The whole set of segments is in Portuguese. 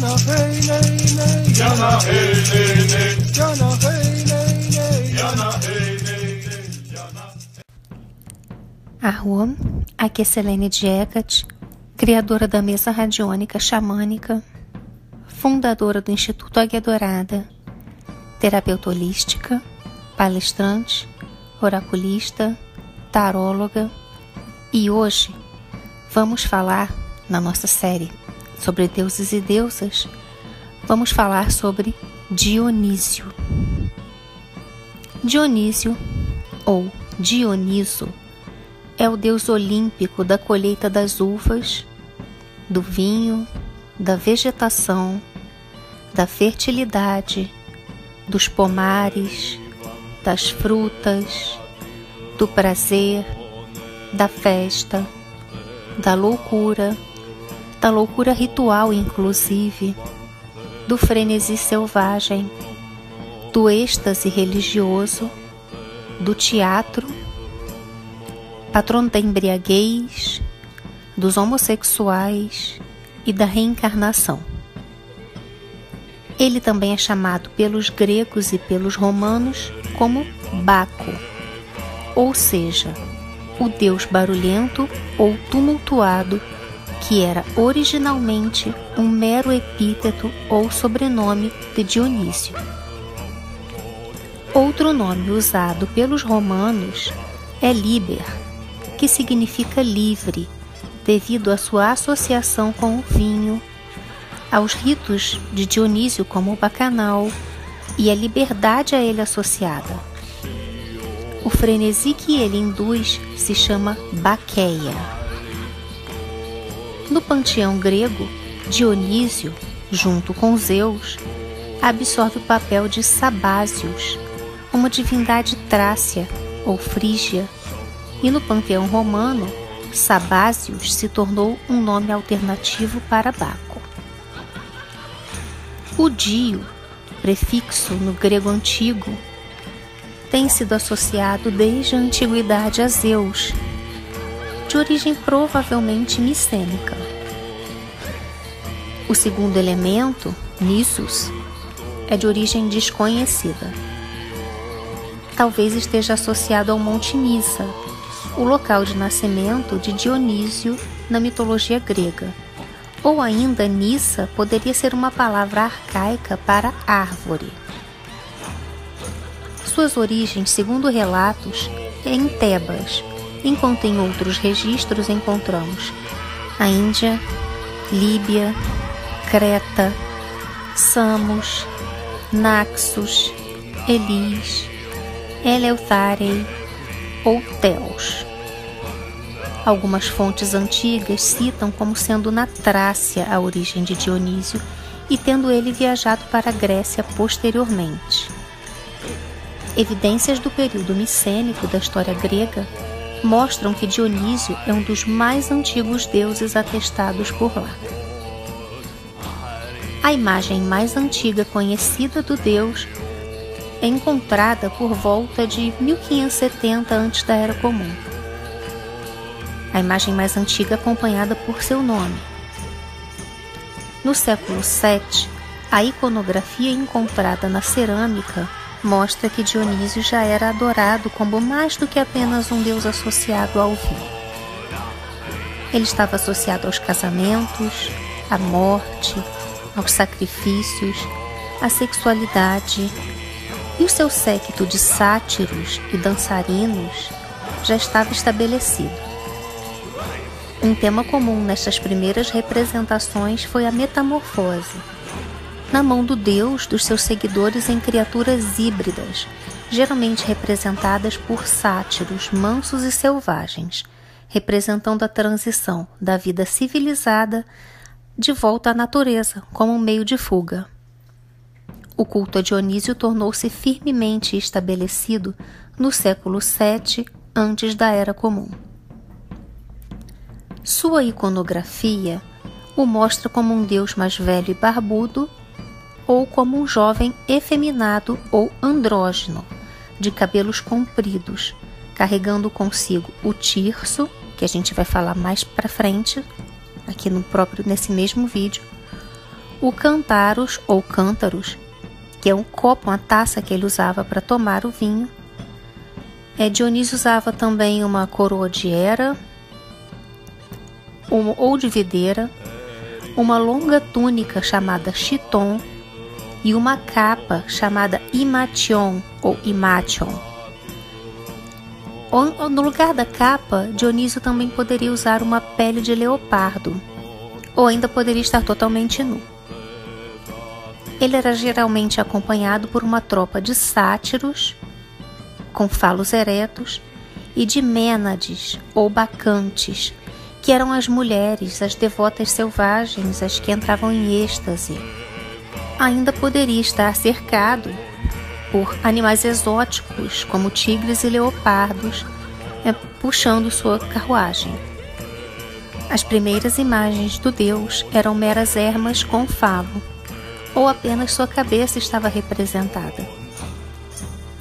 Jana hey aqui é Selene Diegat, criadora da mesa radiônica xamânica, fundadora do Instituto Águia Dourada, terapeuta holística, palestrante, oraculista, taróloga e hoje vamos falar na nossa série sobre deuses e deusas, vamos falar sobre Dionísio. Dionísio ou Dioniso é o deus olímpico da colheita das uvas, do vinho, da vegetação, da fertilidade, dos pomares, das frutas, do prazer, da festa, da loucura, da loucura ritual, inclusive, do frenesi selvagem, do êxtase religioso, do teatro patrono da embriaguez, dos homossexuais e da reencarnação. Ele também é chamado pelos gregos e pelos romanos como Baco, ou seja, o deus barulhento ou tumultuado, que era originalmente um mero epíteto ou sobrenome de Dionísio. Outro nome usado pelos romanos é Liber, que significa livre, devido à sua associação com o vinho, aos ritos de Dionísio como o bacanal e a liberdade a ele associada. O frenesi que ele induz se chama baqueia. No panteão grego, Dionísio, junto com Zeus, absorve o papel de Sabásios, uma divindade trácia ou frígia e no panteão romano, Sabásios se tornou um nome alternativo para Baco. O dio, prefixo no grego antigo, tem sido associado desde a antiguidade a Zeus, de origem provavelmente micênica. O segundo elemento, Nissus, é de origem desconhecida. Talvez esteja associado ao Monte Nissa, o local de nascimento de Dionísio na mitologia grega. Ou ainda Nissa poderia ser uma palavra arcaica para árvore. Suas origens, segundo relatos, é em Tebas, enquanto em outros registros encontramos a Índia, Líbia, Creta, Samos, Naxos, Elis, Eleutarei ou Teos. Algumas fontes antigas citam como sendo na Trácia a origem de Dionísio e tendo ele viajado para a Grécia posteriormente. Evidências do período micênico da história grega mostram que Dionísio é um dos mais antigos deuses atestados por lá. A imagem mais antiga conhecida do deus é encontrada por volta de 1570 antes da Era Comum. A imagem mais antiga acompanhada por seu nome. No século VII, a iconografia encontrada na cerâmica mostra que Dionísio já era adorado como mais do que apenas um deus associado ao vinho. Ele estava associado aos casamentos, à morte, aos sacrifícios, à sexualidade, e o seu séquito de sátiros e dançarinos já estava estabelecido. Um tema comum nestas primeiras representações foi a metamorfose, na mão do deus dos seus seguidores em criaturas híbridas, geralmente representadas por sátiros mansos e selvagens, representando a transição da vida civilizada de volta à natureza como um meio de fuga o culto a Dionísio tornou-se firmemente estabelecido no século VII antes da Era Comum. Sua iconografia o mostra como um deus mais velho e barbudo ou como um jovem efeminado ou andrógeno, de cabelos compridos, carregando consigo o tirso, que a gente vai falar mais para frente, aqui no próprio nesse mesmo vídeo, o cantaros ou cântaros, que é um copo, uma taça que ele usava para tomar o vinho. É, Dionísio usava também uma coroa de era ou de videira, uma longa túnica chamada chiton e uma capa chamada imation ou imation. No lugar da capa, Dionísio também poderia usar uma pele de leopardo, ou ainda poderia estar totalmente nu. Ele era geralmente acompanhado por uma tropa de sátiros, com falos eretos, e de mênades ou bacantes, que eram as mulheres, as devotas selvagens, as que entravam em êxtase. Ainda poderia estar cercado por animais exóticos, como tigres e leopardos, é, puxando sua carruagem. As primeiras imagens do deus eram meras ermas com favo, ou apenas sua cabeça estava representada.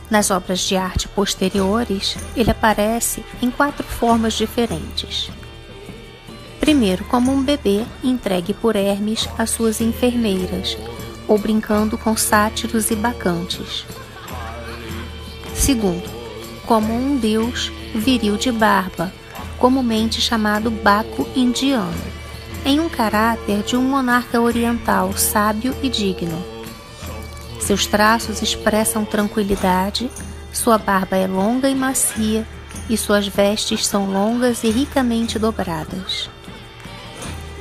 Nas obras de arte posteriores, ele aparece em quatro formas diferentes. Primeiro, como um bebê entregue por Hermes às suas enfermeiras, ou brincando com sátiros e bacantes. Segundo, como um deus viril de barba, comumente chamado Baco indiano, em um caráter de um monarca oriental sábio e digno. Seus traços expressam tranquilidade, sua barba é longa e macia e suas vestes são longas e ricamente dobradas.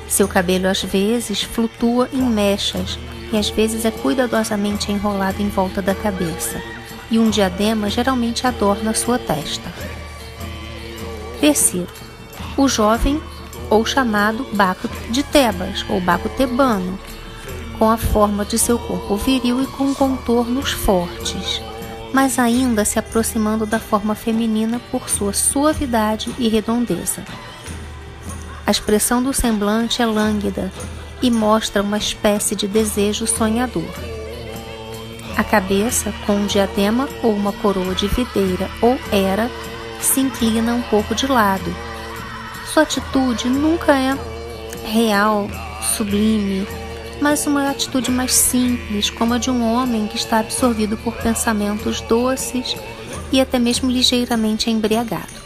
Seu cabelo às vezes flutua em mechas e às vezes é cuidadosamente enrolado em volta da cabeça, e um diadema geralmente adorna sua testa. Terceiro, o jovem ou chamado Baco de Tebas ou Baco tebano, com a forma de seu corpo viril e com contornos fortes, mas ainda se aproximando da forma feminina por sua suavidade e redondeza. A expressão do semblante é lânguida e mostra uma espécie de desejo sonhador. A cabeça, com um diadema ou uma coroa de videira ou era, se inclina um pouco de lado. Sua atitude nunca é real, sublime, mas uma atitude mais simples, como a de um homem que está absorvido por pensamentos doces e até mesmo ligeiramente embriagado.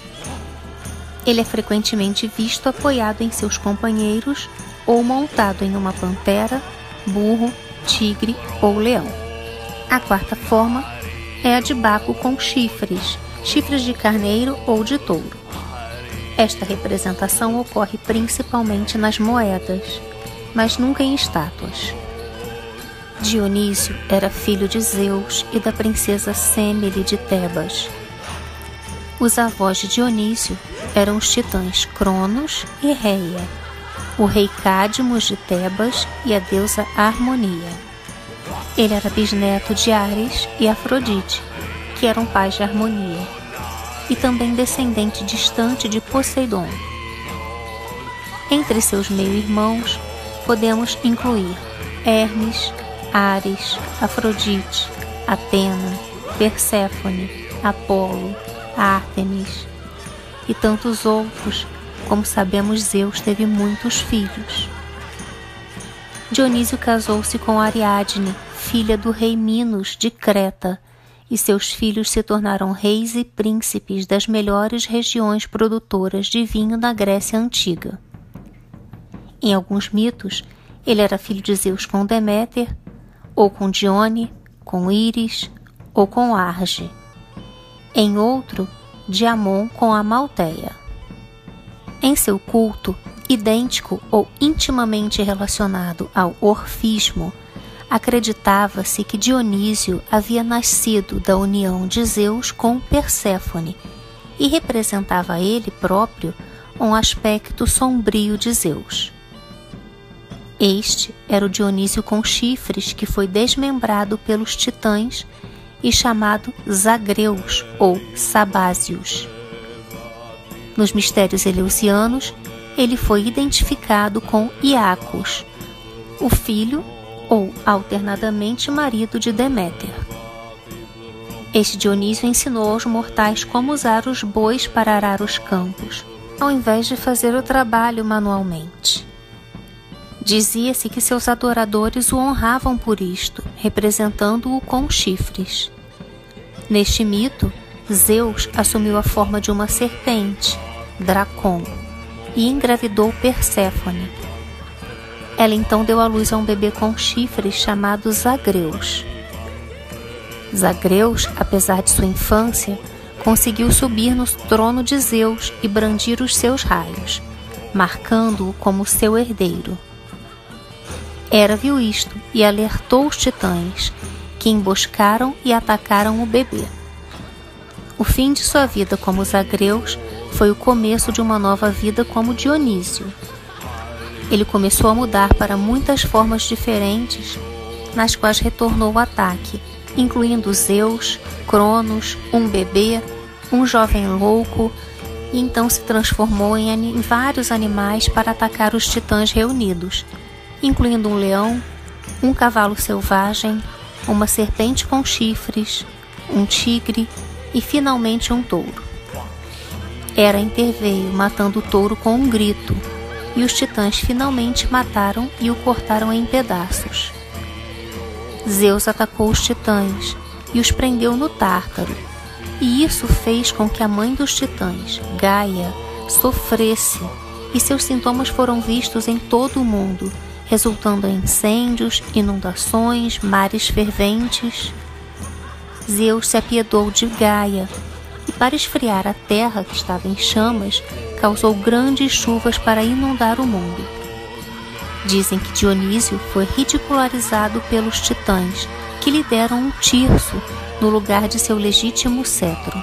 Ele é frequentemente visto apoiado em seus companheiros ou montado em uma pantera, burro, tigre ou leão. A quarta forma é a de Baco com chifres, chifres de carneiro ou de touro. Esta representação ocorre principalmente nas moedas, mas nunca em estátuas. Dionísio era filho de Zeus e da princesa Semele de Tebas. Os avós de Dionísio eram os titãs Cronos e Reia, o rei Cadmos de Tebas e a deusa Harmonia. Ele era bisneto de Ares e Afrodite, que eram pais de Harmonia, e também descendente distante de Poseidon. Entre seus meio-irmãos, podemos incluir Hermes, Ares, Afrodite, Atena, Perséfone, Apolo, Ártemis e tantos outros, como sabemos, Zeus teve muitos filhos. Dionísio casou-se com Ariadne, filha do rei Minos de Creta, e seus filhos se tornaram reis e príncipes das melhores regiões produtoras de vinho na Grécia Antiga. Em alguns mitos, ele era filho de Zeus com Deméter, ou com Dione, com Íris, ou com Arge. Em outro, de Amon com a Malteia. Em seu culto, idêntico ou intimamente relacionado ao orfismo, acreditava-se que Dionísio havia nascido da união de Zeus com Perséfone e representava ele próprio um aspecto sombrio de Zeus. Este era o Dionísio com chifres que foi desmembrado pelos titãs e chamado Zagreus ou Sabásios. Nos mistérios eleusianos, ele foi identificado com Iacos, o filho ou alternadamente marido de Deméter. Este Dionísio ensinou aos mortais como usar os bois para arar os campos, ao invés de fazer o trabalho manualmente. Dizia-se que seus adoradores o honravam por isto, representando-o com chifres. Neste mito, Zeus assumiu a forma de uma serpente, Dracon, e engravidou Perséfone. Ela então deu à luz a um bebê com chifres chamado Zagreus. Zagreus, apesar de sua infância, conseguiu subir no trono de Zeus e brandir os seus raios, marcando-o como seu herdeiro. Hera viu isto e alertou os titãs, que emboscaram e atacaram o bebê. O fim de sua vida como Zagreus foi o começo de uma nova vida como Dionísio. Ele começou a mudar para muitas formas diferentes, nas quais retornou o ataque, incluindo Zeus, Cronos, um bebê, um jovem louco, e então se transformou em, em vários animais para atacar os titãs reunidos incluindo um leão, um cavalo selvagem, uma serpente com chifres, um tigre e finalmente um touro. Hera interveio, matando o touro com um grito, e os titãs finalmente mataram e o cortaram em pedaços. Zeus atacou os titãs e os prendeu no Tártaro, e isso fez com que a mãe dos titãs, Gaia, sofresse, e seus sintomas foram vistos em todo o mundo resultando em incêndios, inundações, mares ferventes. Zeus se apiedou de Gaia e, para esfriar a terra que estava em chamas, causou grandes chuvas para inundar o mundo. Dizem que Dionísio foi ridicularizado pelos titãs, que lhe deram um tirso no lugar de seu legítimo cetro.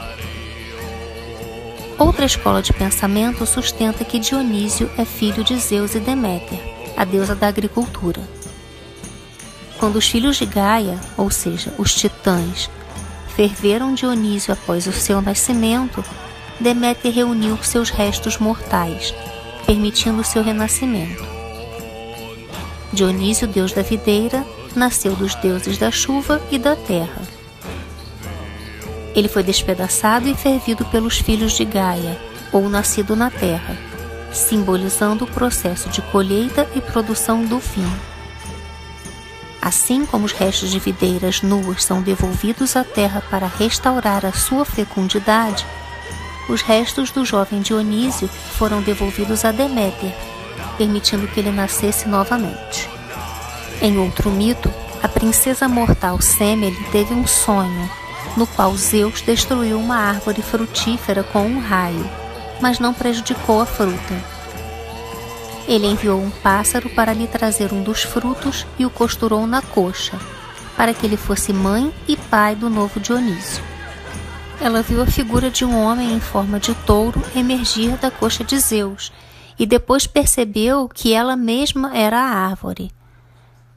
Outra escola de pensamento sustenta que Dionísio é filho de Zeus e Deméter a deusa da agricultura. Quando os filhos de Gaia, ou seja, os titãs, ferveram Dionísio após o seu nascimento, Deméter reuniu seus restos mortais, permitindo seu renascimento. Dionísio, deus da videira, nasceu dos deuses da chuva e da terra. Ele foi despedaçado e fervido pelos filhos de Gaia, ou nascido na terra simbolizando o processo de colheita e produção do vinho. Assim como os restos de videiras nuas são devolvidos à terra para restaurar a sua fecundidade, os restos do jovem Dionísio foram devolvidos a Deméter, permitindo que ele nascesse novamente. Em outro mito, a princesa mortal Semele teve um sonho, no qual Zeus destruiu uma árvore frutífera com um raio mas não prejudicou a fruta. Ele enviou um pássaro para lhe trazer um dos frutos e o costurou na coxa, para que ele fosse mãe e pai do novo Dionísio. Ela viu a figura de um homem em forma de touro emergir da coxa de Zeus e depois percebeu que ela mesma era a árvore.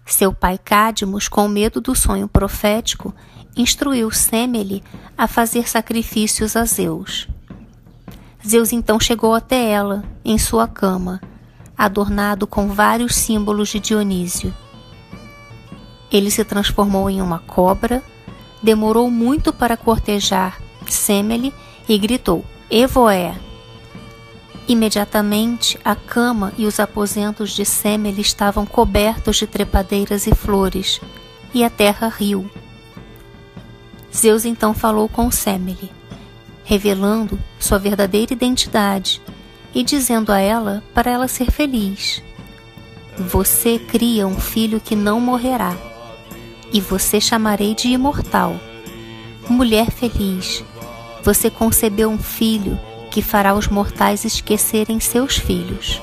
Seu pai Cadmus, com medo do sonho profético, instruiu Semele a fazer sacrifícios a Zeus. Zeus então chegou até ela, em sua cama, adornado com vários símbolos de Dionísio. Ele se transformou em uma cobra, demorou muito para cortejar Semele e gritou: Evoé! Imediatamente, a cama e os aposentos de Semele estavam cobertos de trepadeiras e flores, e a terra riu. Zeus então falou com Semele revelando sua verdadeira identidade e dizendo a ela para ela ser feliz. Você cria um filho que não morrerá, e você chamarei de imortal. Mulher feliz, você concebeu um filho que fará os mortais esquecerem seus filhos.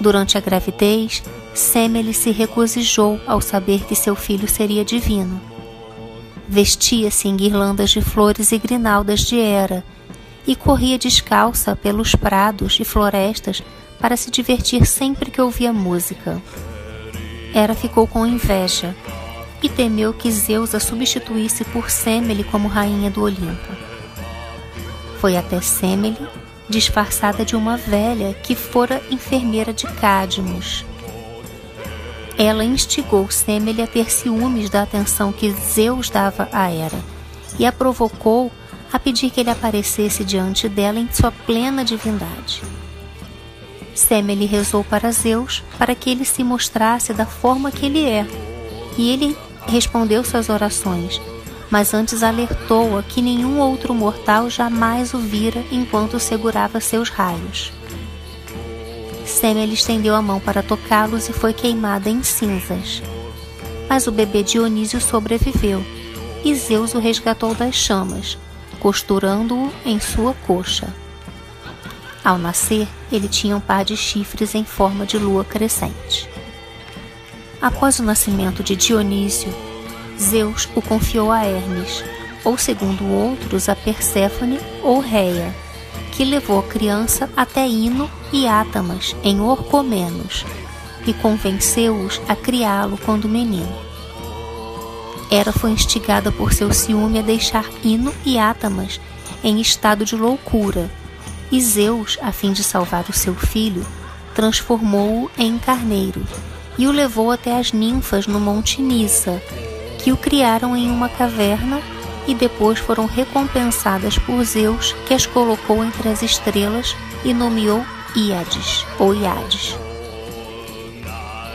Durante a gravidez, Semele se regozijou ao saber que seu filho seria divino Vestia-se em guirlandas de flores e grinaldas de Hera e corria descalça pelos prados e florestas para se divertir sempre que ouvia música. Hera ficou com inveja e temeu que Zeus a substituísse por Semele como rainha do Olimpo. Foi até Semele, disfarçada de uma velha que fora enfermeira de Cadmus ela instigou Semele a ter ciúmes da atenção que Zeus dava a Hera e a provocou a pedir que ele aparecesse diante dela em sua plena divindade. Semele rezou para Zeus para que ele se mostrasse da forma que ele é. E ele respondeu suas orações, mas antes alertou-a que nenhum outro mortal jamais o vira enquanto segurava seus raios. Semele estendeu a mão para tocá-los e foi queimada em cinzas. Mas o bebê Dionísio sobreviveu, e Zeus o resgatou das chamas, costurando-o em sua coxa. Ao nascer, ele tinha um par de chifres em forma de lua crescente. Após o nascimento de Dionísio, Zeus o confiou a Hermes, ou segundo outros a Perséfone ou Reia, que levou a criança até Ino e Átamas, em Orcomenos, e convenceu-os a criá-lo quando menino. Hera foi instigada por seu ciúme a deixar Ino e Átamas em estado de loucura e Zeus, a fim de salvar o seu filho, transformou-o em carneiro e o levou até as ninfas no Monte Nissa, que o criaram em uma caverna e depois foram recompensadas por Zeus, que as colocou entre as estrelas e nomeou Íades ou Iades.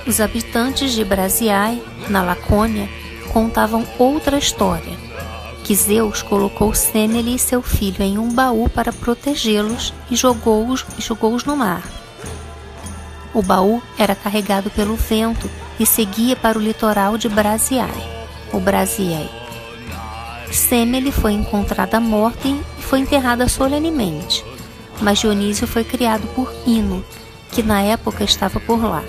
Os habitantes de Brasiae, na Lacônia, contavam outra história que Zeus colocou Semele e seu filho em um baú para protegê-los e jogou-os jogou no mar. O baú era carregado pelo vento e seguia para o litoral de Brasiae, o Brasiei. Semele foi encontrada morta e foi enterrada solenemente, mas Dionísio foi criado por Ino, que na época estava por lá.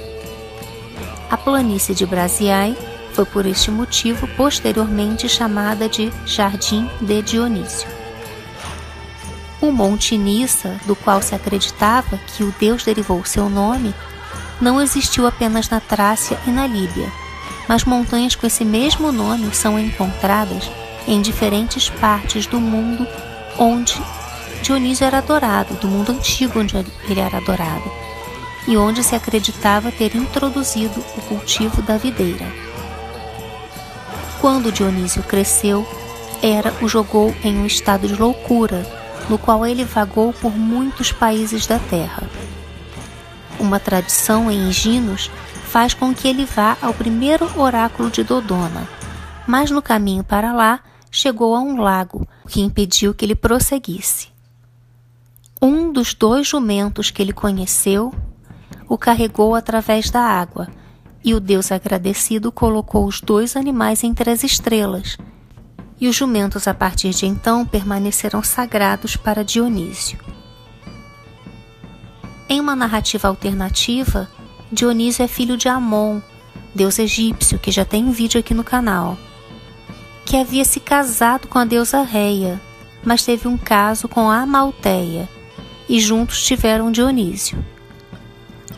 A planície de Brasiae foi por este motivo posteriormente chamada de Jardim de Dionísio. O Monte Nissa, do qual se acreditava que o deus derivou seu nome, não existiu apenas na Trácia e na Líbia, mas montanhas com esse mesmo nome são encontradas em diferentes partes do mundo onde Dionísio era adorado, do mundo antigo onde ele era adorado, e onde se acreditava ter introduzido o cultivo da videira. Quando Dionísio cresceu, Hera o jogou em um estado de loucura, no qual ele vagou por muitos países da terra. Uma tradição em Ginos faz com que ele vá ao primeiro oráculo de Dodona, mas no caminho para lá chegou a um lago, que impediu que ele prosseguisse. Um dos dois jumentos que ele conheceu o carregou através da água e o Deus agradecido colocou os dois animais entre as estrelas. E os jumentos, a partir de então, permaneceram sagrados para Dionísio. Em uma narrativa alternativa, Dionísio é filho de Amon, deus egípcio, que já tem um vídeo aqui no canal, que havia se casado com a deusa Reia, mas teve um caso com Amalteia, e juntos tiveram Dionísio.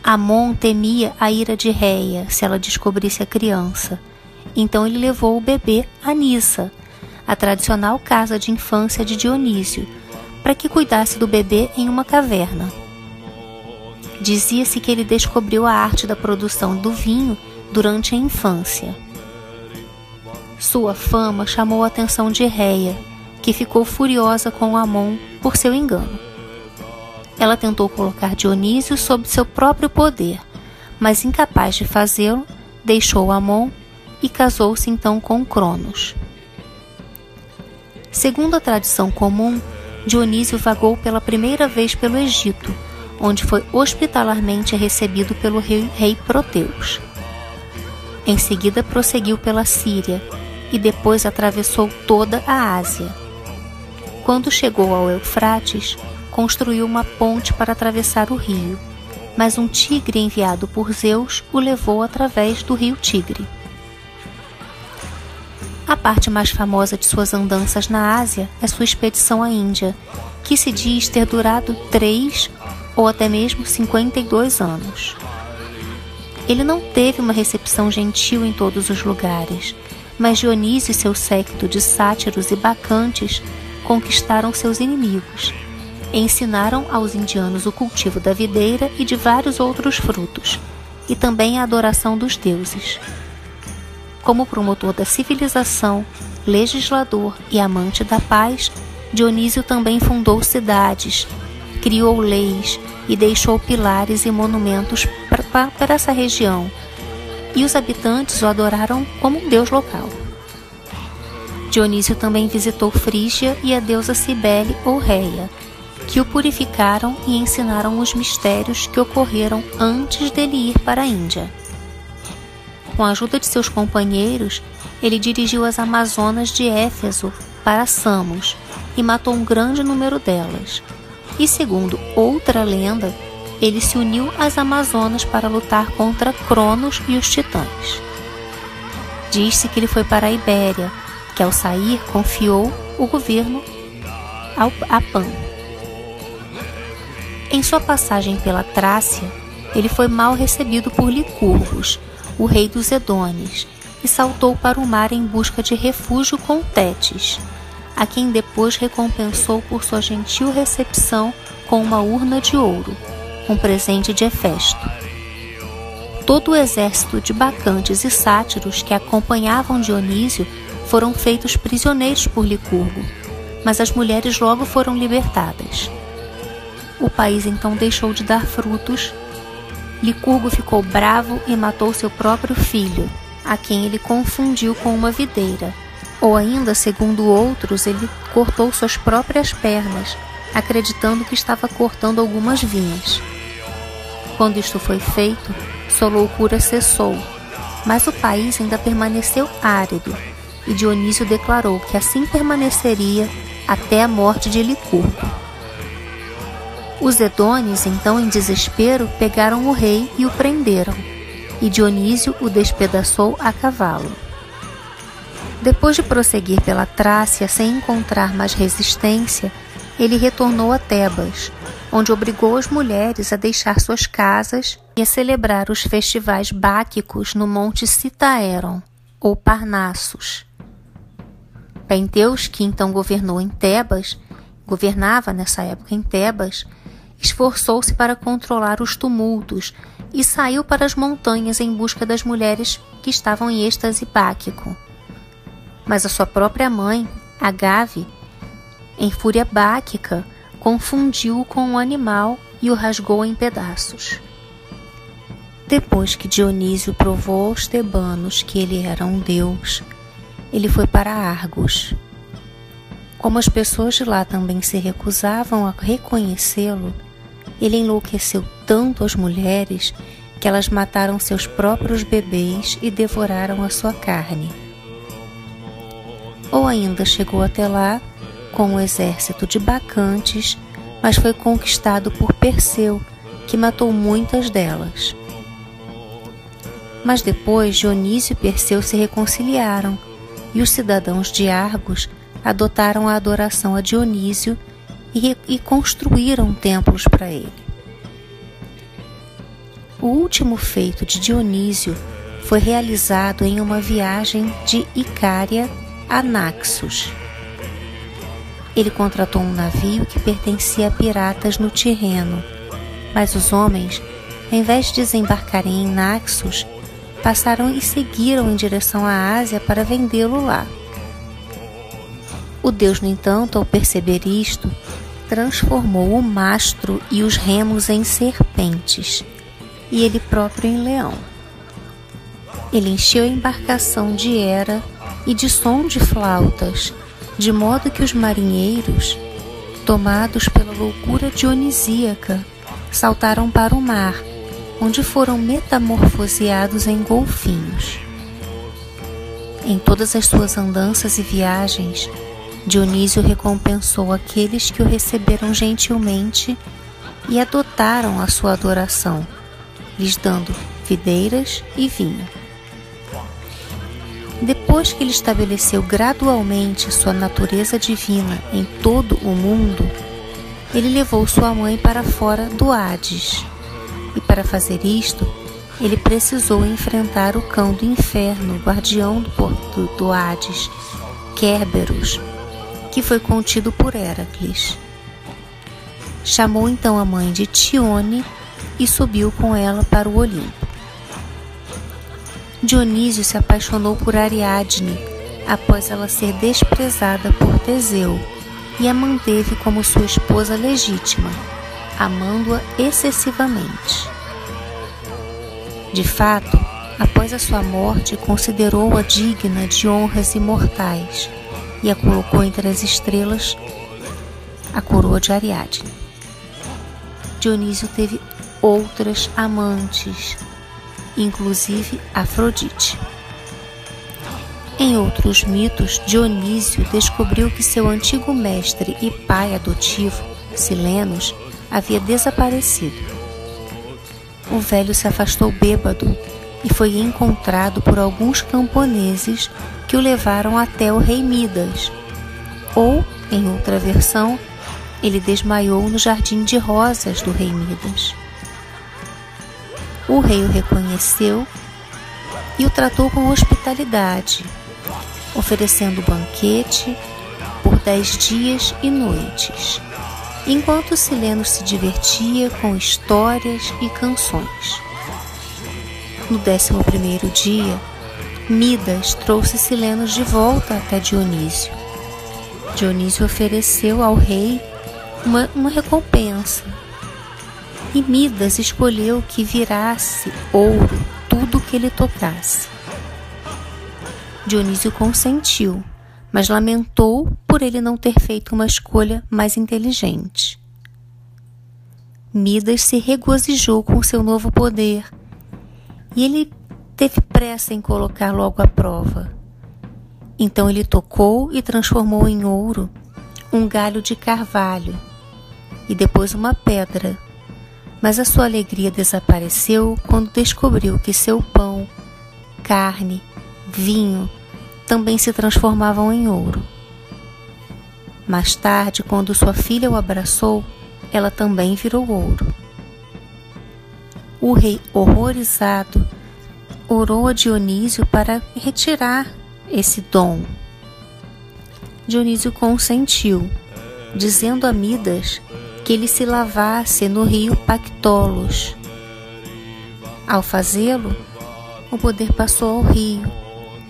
Amon temia a ira de Reia se ela descobrisse a criança. Então ele levou o bebê a Nissa, a tradicional casa de infância de Dionísio, para que cuidasse do bebê em uma caverna. Dizia-se que ele descobriu a arte da produção do vinho durante a infância. Sua fama chamou a atenção de Reia, que ficou furiosa com Amon por seu engano. Ela tentou colocar Dionísio sob seu próprio poder, mas incapaz de fazê-lo, deixou Amon e casou-se então com Cronos. Segundo a tradição comum, Dionísio vagou pela primeira vez pelo Egito, onde foi hospitalarmente recebido pelo rei, rei Proteus. Em seguida, prosseguiu pela Síria e depois atravessou toda a Ásia. Quando chegou ao Eufrates, construiu uma ponte para atravessar o rio, mas um tigre enviado por Zeus o levou através do rio Tigre. A parte mais famosa de suas andanças na Ásia é sua expedição à Índia, que se diz ter durado três ou até mesmo 52 anos. Ele não teve uma recepção gentil em todos os lugares, mas Dionísio e seu séquito de sátiros e bacantes conquistaram seus inimigos ensinaram aos indianos o cultivo da videira e de vários outros frutos, e também a adoração dos deuses. Como promotor da civilização, legislador e amante da paz, Dionísio também fundou cidades, criou leis e deixou pilares e monumentos para essa região, e os habitantes o adoraram como um deus local. Dionísio também visitou Frígia e a deusa Cibele ou Reia, que o purificaram e ensinaram os mistérios que ocorreram antes dele ir para a Índia. Com a ajuda de seus companheiros, ele dirigiu as Amazonas de Éfeso para Samos e matou um grande número delas. E segundo outra lenda, ele se uniu às Amazonas para lutar contra Cronos e os Titãs. Diz-se que ele foi para a Ibéria, que ao sair confiou o governo ao, a Pan. Em sua passagem pela Trácia, ele foi mal recebido por Licurgos, o rei dos Edones, e saltou para o mar em busca de refúgio com Tétis, a quem depois recompensou por sua gentil recepção com uma urna de ouro, um presente de Hefesto. Todo o exército de bacantes e sátiros que acompanhavam Dionísio foram feitos prisioneiros por Licurgo, mas as mulheres logo foram libertadas. O país então deixou de dar frutos. Licurgo ficou bravo e matou seu próprio filho, a quem ele confundiu com uma videira. Ou ainda, segundo outros, ele cortou suas próprias pernas, acreditando que estava cortando algumas vinhas. Quando isto foi feito, sua loucura cessou, mas o país ainda permaneceu árido e Dionísio declarou que assim permaneceria até a morte de Licurgo. Os Edones, então em desespero, pegaram o rei e o prenderam, e Dionísio o despedaçou a cavalo. Depois de prosseguir pela Trácia sem encontrar mais resistência, ele retornou a Tebas, onde obrigou as mulheres a deixar suas casas e a celebrar os festivais báquicos no Monte Citaeron, ou Parnassus. Penteus, que então governou em Tebas, governava nessa época em Tebas, esforçou-se para controlar os tumultos e saiu para as montanhas em busca das mulheres que estavam em êxtase báquico. Mas a sua própria mãe, Agave, em fúria báquica, confundiu-o com um animal e o rasgou em pedaços. Depois que Dionísio provou aos tebanos que ele era um deus, ele foi para Argos. Como as pessoas de lá também se recusavam a reconhecê-lo, ele enlouqueceu tanto as mulheres que elas mataram seus próprios bebês e devoraram a sua carne. Ou ainda chegou até lá com um exército de bacantes, mas foi conquistado por Perseu, que matou muitas delas. Mas depois Dionísio e Perseu se reconciliaram e os cidadãos de Argos adotaram a adoração a Dionísio e, e construíram templos para ele. O último feito de Dionísio foi realizado em uma viagem de Icária a Naxos. Ele contratou um navio que pertencia a piratas no Tirreno, mas os homens, ao invés de desembarcarem em Naxos, passaram e seguiram em direção à Ásia para vendê-lo lá. O deus, no entanto, ao perceber isto, transformou o mastro e os remos em serpentes, e ele próprio em leão. Ele encheu a embarcação de era e de som de flautas, de modo que os marinheiros, tomados pela loucura dionisíaca, saltaram para o mar onde foram metamorfoseados em golfinhos. Em todas as suas andanças e viagens, Dionísio recompensou aqueles que o receberam gentilmente e adotaram a sua adoração, lhes dando videiras e vinho. Depois que ele estabeleceu gradualmente sua natureza divina em todo o mundo, ele levou sua mãe para fora do Hades e para fazer isto, ele precisou enfrentar o cão do inferno, guardião do porto do Hades, Kerberos, que foi contido por Heracles. Chamou então a mãe de Tione e subiu com ela para o Olimpo. Dionísio se apaixonou por Ariadne após ela ser desprezada por Teseu e a manteve como sua esposa legítima amando-a excessivamente. De fato, após a sua morte, considerou-a digna de honras imortais e a colocou entre as estrelas a coroa de Ariadne. Dionísio teve outras amantes, inclusive Afrodite. Em outros mitos, Dionísio descobriu que seu antigo mestre e pai adotivo, Silenos, havia desaparecido. O velho se afastou bêbado e foi encontrado por alguns camponeses que o levaram até o rei Midas. Ou, em outra versão, ele desmaiou no jardim de rosas do rei Midas. O rei o reconheceu e o tratou com hospitalidade, oferecendo banquete por dez dias e noites, enquanto Sileno se divertia com histórias e canções. No décimo primeiro dia, Midas trouxe Silenos de volta até Dionísio. Dionísio ofereceu ao rei uma, uma recompensa e Midas escolheu que virasse ouro tudo que ele tocasse. Dionísio consentiu, mas lamentou por ele não ter feito uma escolha mais inteligente. Midas se regozijou com seu novo poder e ele teve pressa em colocar logo à prova. Então ele tocou e transformou em ouro um galho de carvalho e depois uma pedra mas a sua alegria desapareceu quando descobriu que seu pão, carne, vinho também se transformavam em ouro. Mais tarde, quando sua filha o abraçou, ela também virou ouro. O rei, horrorizado, orou a Dionísio para retirar esse dom. Dionísio consentiu, dizendo a Midas que ele se lavasse no rio Pactolos. Ao fazê-lo, o poder passou ao rio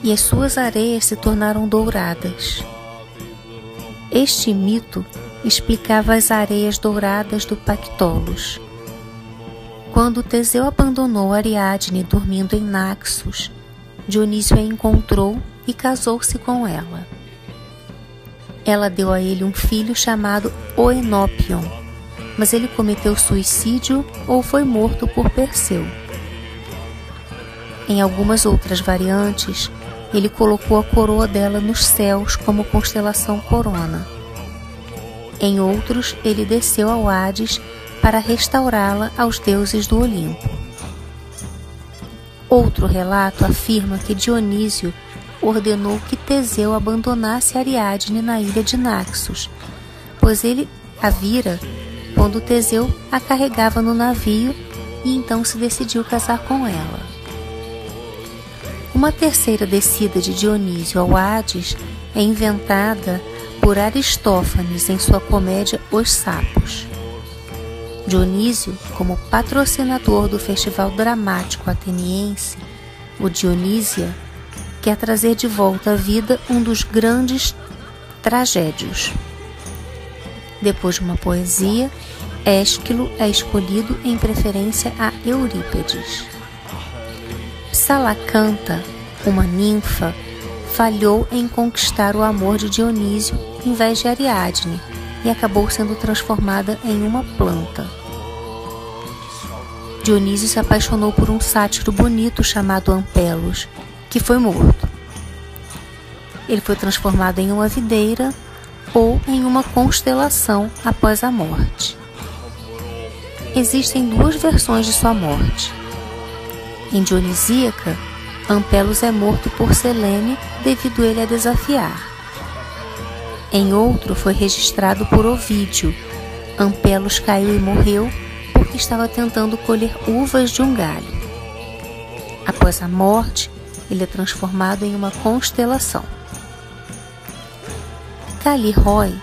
e as suas areias se tornaram douradas. Este mito explicava as areias douradas do Pactolos. Quando Teseu abandonou Ariadne dormindo em Naxos, Dionísio a encontrou e casou-se com ela. Ela deu a ele um filho chamado Oenópion, mas ele cometeu suicídio ou foi morto por Perseu. Em algumas outras variantes, ele colocou a coroa dela nos céus como constelação corona. Em outros, ele desceu ao Hades para restaurá-la aos deuses do Olimpo. Outro relato afirma que Dionísio ordenou que Teseu abandonasse Ariadne na ilha de Naxos, pois ele a vira quando Teseu a carregava no navio e então se decidiu casar com ela. Uma terceira descida de Dionísio ao Hades é inventada por Aristófanes em sua comédia Os Sapos. Dionísio, como patrocinador do Festival Dramático Ateniense, o Dionísia, quer trazer de volta à vida um dos grandes tragédios. Depois de uma poesia, Ésquilo é escolhido em preferência a Eurípedes. Salacanta, uma ninfa, falhou em conquistar o amor de Dionísio em vez de Ariadne e acabou sendo transformada em uma planta. Dionísio se apaixonou por um sátiro bonito chamado Ampelos, que foi morto. Ele foi transformado em uma videira ou em uma constelação após a morte. Existem duas versões de sua morte. Em Dionisíaca, Ampelos é morto por Selene devido ele a desafiar. Em outro foi registrado por Ovídio. Ampelos caiu e morreu porque estava tentando colher uvas de um galho. Após a morte, ele é transformado em uma constelação. Calirroi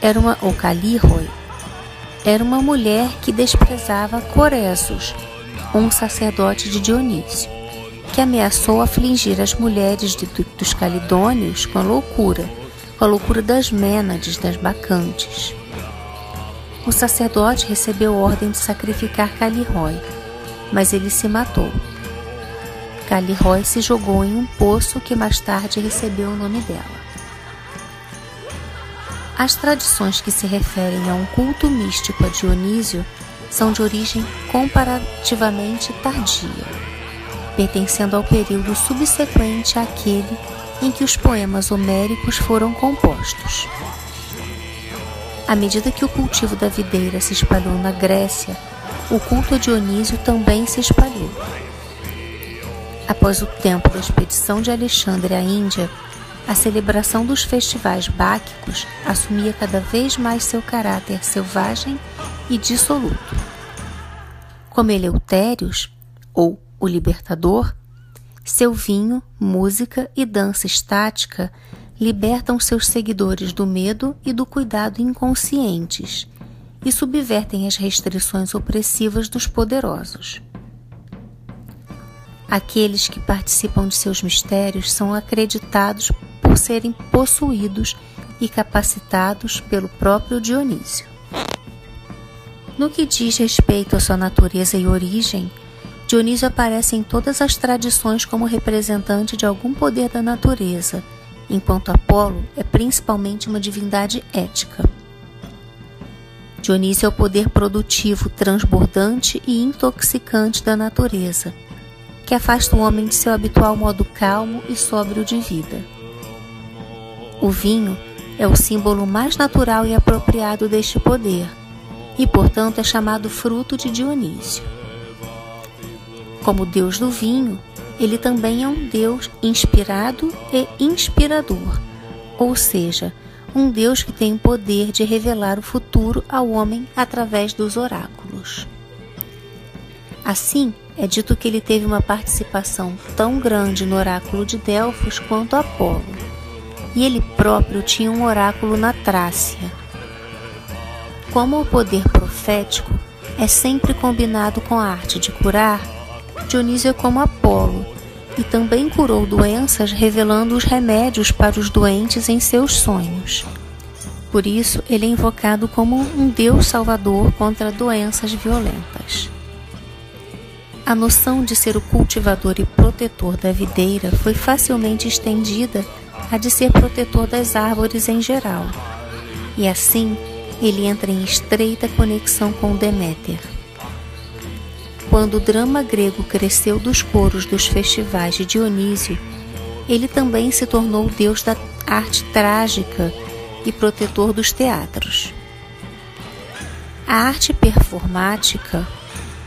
era uma ou Calirroi era uma mulher que desprezava Coresos, um sacerdote de Dionísio, que ameaçou afligir as mulheres de, dos calidônios com a loucura, com a loucura das mênades das bacantes. o sacerdote recebeu ordem de sacrificar Calirói, mas ele se matou. Calirói se jogou em um poço que mais tarde recebeu o nome dela. As tradições que se referem a um culto místico a Dionísio são de origem comparativamente tardia, pertencendo ao período subsequente àquele em que os poemas homéricos foram compostos. À medida que o cultivo da videira se espalhou na Grécia, o culto a Dionísio também se espalhou. Após o tempo da expedição de Alexandre à Índia, a celebração dos festivais báquicos assumia cada vez mais seu caráter selvagem e dissoluto. Como Eleutérios, ou o Libertador, seu vinho, música e dança estática libertam seus seguidores do medo e do cuidado inconscientes e subvertem as restrições opressivas dos poderosos. Aqueles que participam de seus mistérios são acreditados por serem possuídos e capacitados pelo próprio Dionísio. No que diz respeito à sua natureza e origem, Dionísio aparece em todas as tradições como representante de algum poder da natureza, enquanto Apolo é principalmente uma divindade ética. Dionísio é o poder produtivo, transbordante e intoxicante da natureza, que afasta o homem de seu habitual modo calmo e sóbrio de vida. O vinho é o símbolo mais natural e apropriado deste poder, e portanto é chamado fruto de Dionísio. Como deus do vinho, ele também é um deus inspirado e inspirador, ou seja, um deus que tem o poder de revelar o futuro ao homem através dos oráculos. Assim, é dito que ele teve uma participação tão grande no oráculo de Delfos quanto Apolo, e ele próprio tinha um oráculo na Trácia. Como o poder profético é sempre combinado com a arte de curar, Dionísio é como Apolo, e também curou doenças revelando os remédios para os doentes em seus sonhos. Por isso, ele é invocado como um Deus salvador contra doenças violentas. A noção de ser o cultivador e protetor da videira foi facilmente estendida a de ser protetor das árvores em geral, e assim ele entra em estreita conexão com Deméter. Quando o drama grego cresceu dos coros dos festivais de Dionísio, ele também se tornou o deus da arte trágica e protetor dos teatros. A arte performática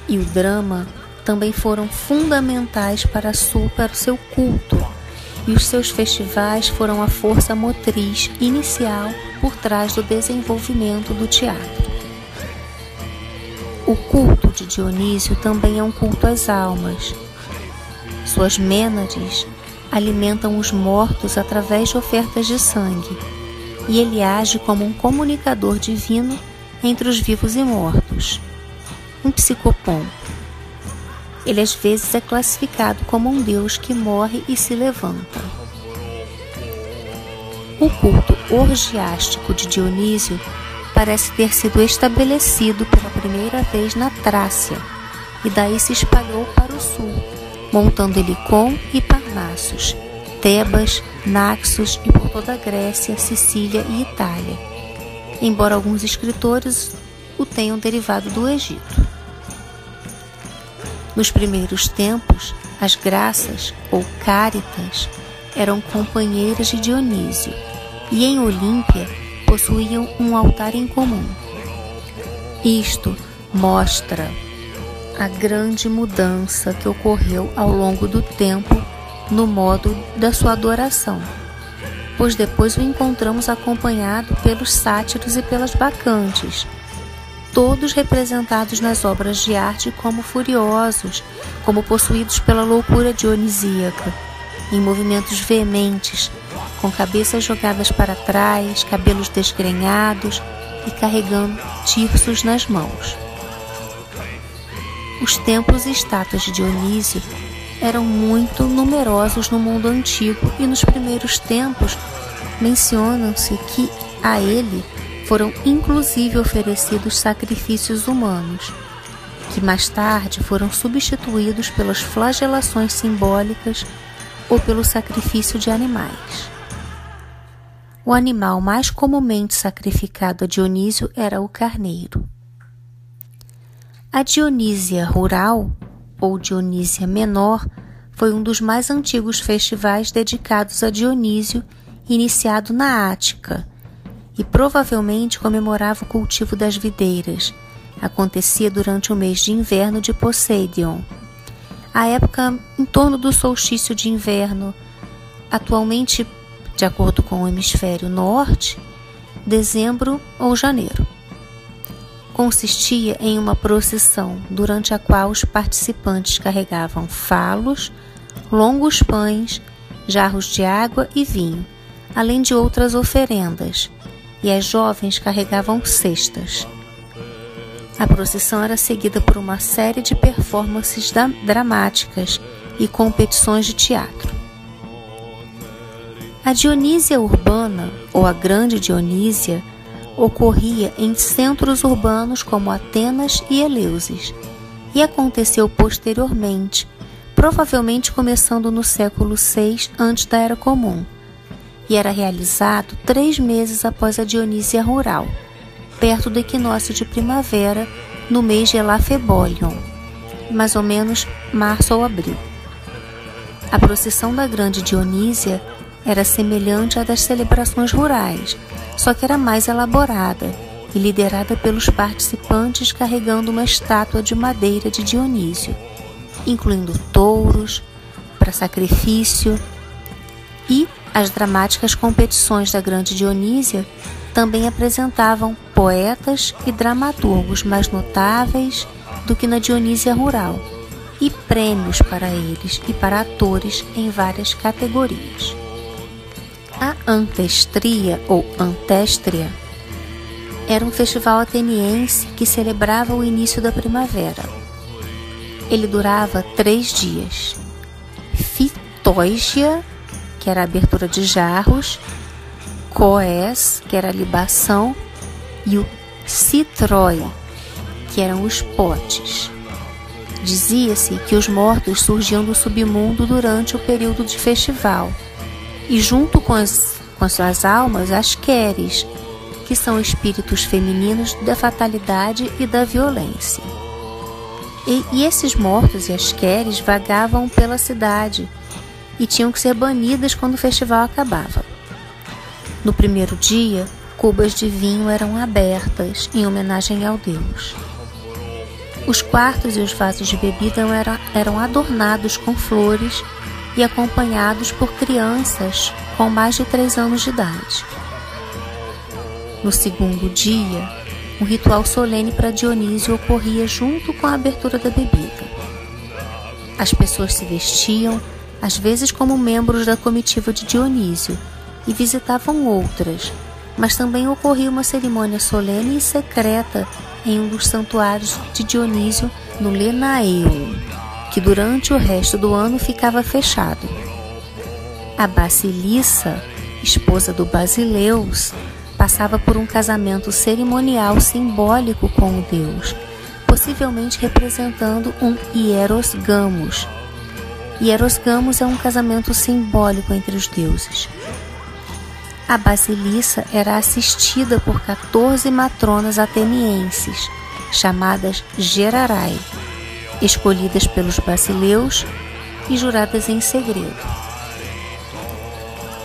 e o drama também foram fundamentais para, sua, para o seu culto, e os seus festivais foram a força motriz inicial por trás do desenvolvimento do teatro. O culto de Dionísio também é um culto às almas. Suas mênades alimentam os mortos através de ofertas de sangue, e ele age como um comunicador divino entre os vivos e mortos. Um psicopom ele às vezes é classificado como um deus que morre e se levanta. O culto orgiástico de Dionísio parece ter sido estabelecido pela primeira vez na Trácia e daí se espalhou para o sul, montando Helicon e Parnassos, Tebas, Naxos e por toda a Grécia, Sicília e Itália, embora alguns escritores o tenham derivado do Egito. Nos primeiros tempos, as graças, ou cáritas, eram companheiras de Dionísio e em Olímpia possuíam um altar em comum. Isto mostra a grande mudança que ocorreu ao longo do tempo no modo da sua adoração, pois depois o encontramos acompanhado pelos sátiros e pelas bacantes, todos representados nas obras de arte como furiosos, como possuídos pela loucura dionisíaca, em movimentos veementes, com cabeças jogadas para trás, cabelos desgrenhados e carregando tirsos nas mãos. Os templos e estátuas de Dionísio eram muito numerosos no mundo antigo e nos primeiros tempos menciona-se que a ele foram inclusive oferecidos sacrifícios humanos, que mais tarde foram substituídos pelas flagelações simbólicas ou pelo sacrifício de animais. O animal mais comumente sacrificado a Dionísio era o carneiro. A Dionísia rural, ou Dionísia menor, foi um dos mais antigos festivais dedicados a Dionísio, iniciado na Ática, e provavelmente comemorava o cultivo das videiras. Acontecia durante o mês de inverno de Poseidon, a época em torno do solstício de inverno, atualmente de acordo com o hemisfério norte, dezembro ou janeiro. Consistia em uma procissão durante a qual os participantes carregavam falos, longos pães, jarros de água e vinho, além de outras oferendas, e as jovens carregavam cestas. A procissão era seguida por uma série de performances dramáticas e competições de teatro. A Dionísia urbana, ou a Grande Dionísia, ocorria em centros urbanos como Atenas e Eleusis, e aconteceu posteriormente, provavelmente começando no século VI antes da Era Comum, e era realizado três meses após a Dionísia rural, perto do equinócio de primavera, no mês de Elafebolion, mais ou menos março ou abril. A procissão da Grande Dionísia era semelhante à das celebrações rurais, só que era mais elaborada e liderada pelos participantes carregando uma estátua de madeira de Dionísio, incluindo touros para sacrifício e as dramáticas competições da Grande Dionísia também apresentavam poetas e dramaturgos mais notáveis do que na Dionísia rural e prêmios para eles e para atores em várias categorias. A Antestria ou Antestria era um festival ateniense que celebrava o início da primavera. Ele durava três dias. Fitógia, que era a abertura de jarros, Coés, que era a libação, e o Citroi, que eram os potes. Dizia-se que os mortos surgiam do submundo durante o período de festival e junto com as, com as suas almas as queres, que são espíritos femininos da fatalidade e da violência. E, e esses mortos e as queres vagavam pela cidade e tinham que ser banidas quando o festival acabava. No primeiro dia, cubas de vinho eram abertas em homenagem ao deus. Os quartos e os vasos de bebida eram, eram adornados com flores e acompanhados por crianças com mais de três anos de idade. No segundo dia, um ritual solene para Dionísio ocorria junto com a abertura da bebida. As pessoas se vestiam, às vezes como membros da comitiva de Dionísio, e visitavam outras, mas também ocorria uma cerimônia solene e secreta em um dos santuários de Dionísio no Lenaeum que durante o resto do ano ficava fechado. A Basilissa, esposa do Basileus, passava por um casamento cerimonial simbólico com o deus, possivelmente representando um Hieros Gamos. Hieros Gamos é um casamento simbólico entre os deuses. A Basilissa era assistida por 14 matronas atenienses, chamadas Gerarai, escolhidas pelos basileus e juradas em segredo.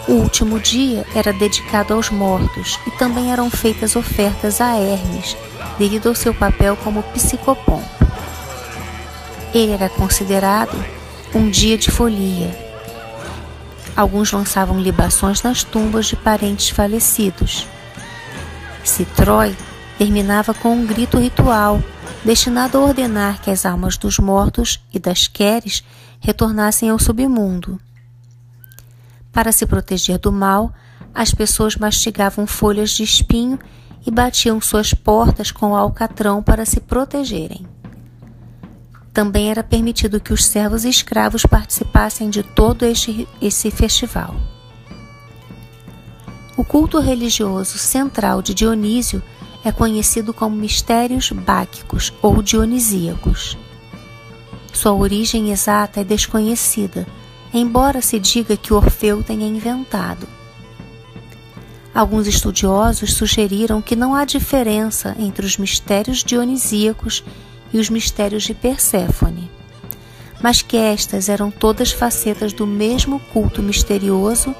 O último dia era dedicado aos mortos e também eram feitas ofertas a Hermes, devido ao seu papel como psicopompo. Ele era considerado um dia de folia. Alguns lançavam libações nas tumbas de parentes falecidos. Citroy terminava com um grito ritual destinado a ordenar que as almas dos mortos e das queres retornassem ao submundo. Para se proteger do mal, as pessoas mastigavam folhas de espinho e batiam suas portas com alcatrão para se protegerem. Também era permitido que os servos e escravos participassem de todo este, esse festival. O culto religioso central de Dionísio é conhecido como mistérios báquicos ou dionisíacos. Sua origem exata é desconhecida, embora se diga que Orfeu tenha inventado. Alguns estudiosos sugeriram que não há diferença entre os mistérios dionisíacos e os mistérios de Perséfone, mas que estas eram todas facetas do mesmo culto misterioso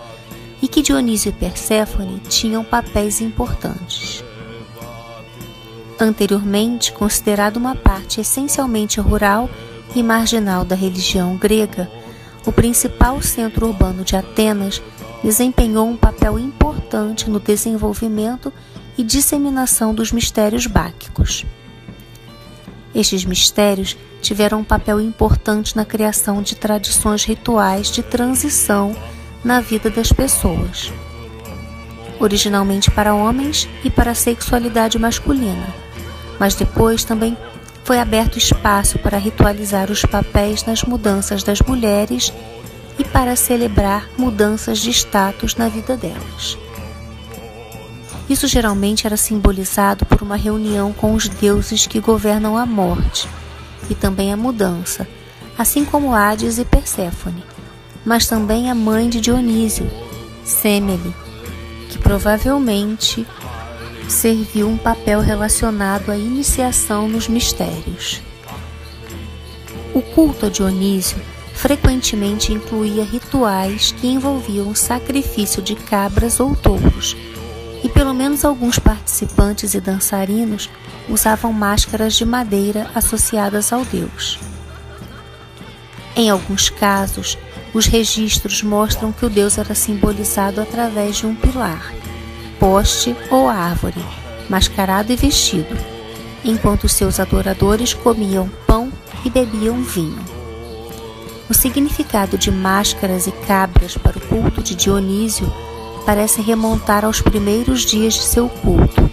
e que Dionísio e Perséfone tinham papéis importantes. Anteriormente considerado uma parte essencialmente rural e marginal da religião grega, o principal centro urbano de Atenas desempenhou um papel importante no desenvolvimento e disseminação dos mistérios báquicos. Estes mistérios tiveram um papel importante na criação de tradições rituais de transição na vida das pessoas, originalmente para homens e para a sexualidade masculina, mas depois também foi aberto espaço para ritualizar os papéis nas mudanças das mulheres e para celebrar mudanças de status na vida delas. Isso geralmente era simbolizado por uma reunião com os deuses que governam a morte e também a mudança, assim como Hades e Perséfone, mas também a mãe de Dionísio, Semele, que provavelmente serviu um papel relacionado à iniciação nos mistérios. O culto a Dionísio frequentemente incluía rituais que envolviam sacrifício de cabras ou touros, e pelo menos alguns participantes e dançarinos usavam máscaras de madeira associadas ao deus. Em alguns casos, os registros mostram que o deus era simbolizado através de um pilar, poste ou árvore, mascarado e vestido, enquanto seus adoradores comiam pão e bebiam vinho. O significado de máscaras e cabras para o culto de Dionísio parece remontar aos primeiros dias de seu culto,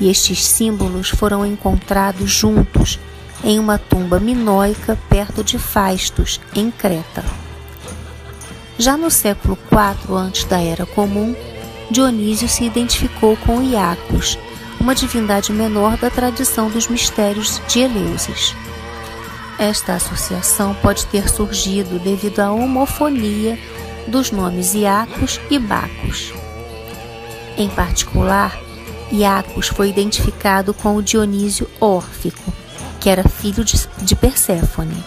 e estes símbolos foram encontrados juntos em uma tumba minoica perto de Fastos, em Creta. Já no século IV antes da Era Comum, Dionísio se identificou com Iacos, uma divindade menor da tradição dos mistérios de Eleusis. Esta associação pode ter surgido devido à homofonia dos nomes Iacos e Bacos. Em particular, Iacos foi identificado com o Dionísio Órfico, que era filho de Perséfone.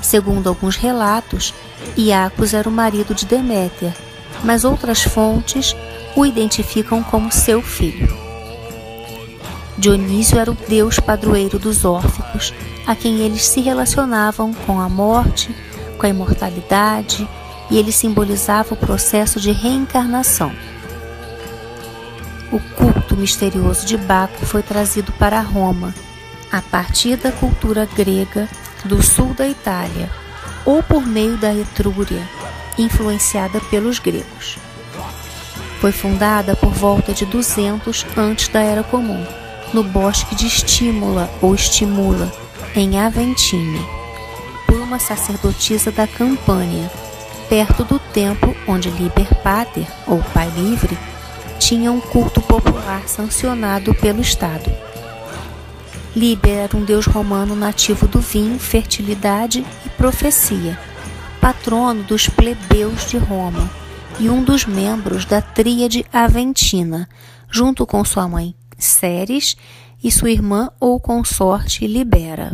Segundo alguns relatos, Iacos era o marido de Deméter, mas outras fontes o identificam como seu filho. Dionísio era o deus padroeiro dos órficos, a quem eles se relacionavam com a morte, com a imortalidade, e ele simbolizava o processo de reencarnação. O culto misterioso de Baco foi trazido para Roma, a partir da cultura grega do sul da Itália, ou por meio da Etrúria, influenciada pelos gregos. Foi fundada por volta de 200 antes da Era Comum, no bosque de Estímula ou Estimula, em Aventine, por uma sacerdotisa da Campânia, perto do templo onde Liber Pater, ou Pai Livre, tinha um culto popular sancionado pelo Estado. Liber era um deus romano nativo do vinho, fertilidade e profecia, patrono dos plebeus de Roma e um dos membros da tríade Aventina, junto com sua mãe Ceres e sua irmã ou consorte Libera.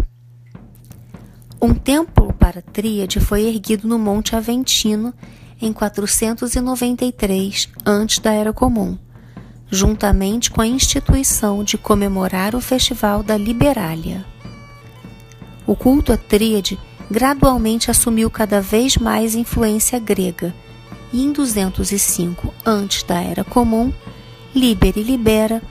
Um templo para a tríade foi erguido no Monte Aventino em 493 antes da Era Comum juntamente com a instituição de comemorar o Festival da Liberalia. O culto à tríade gradualmente assumiu cada vez mais influência grega, e em 205 antes da Era Comum, Liber e Libera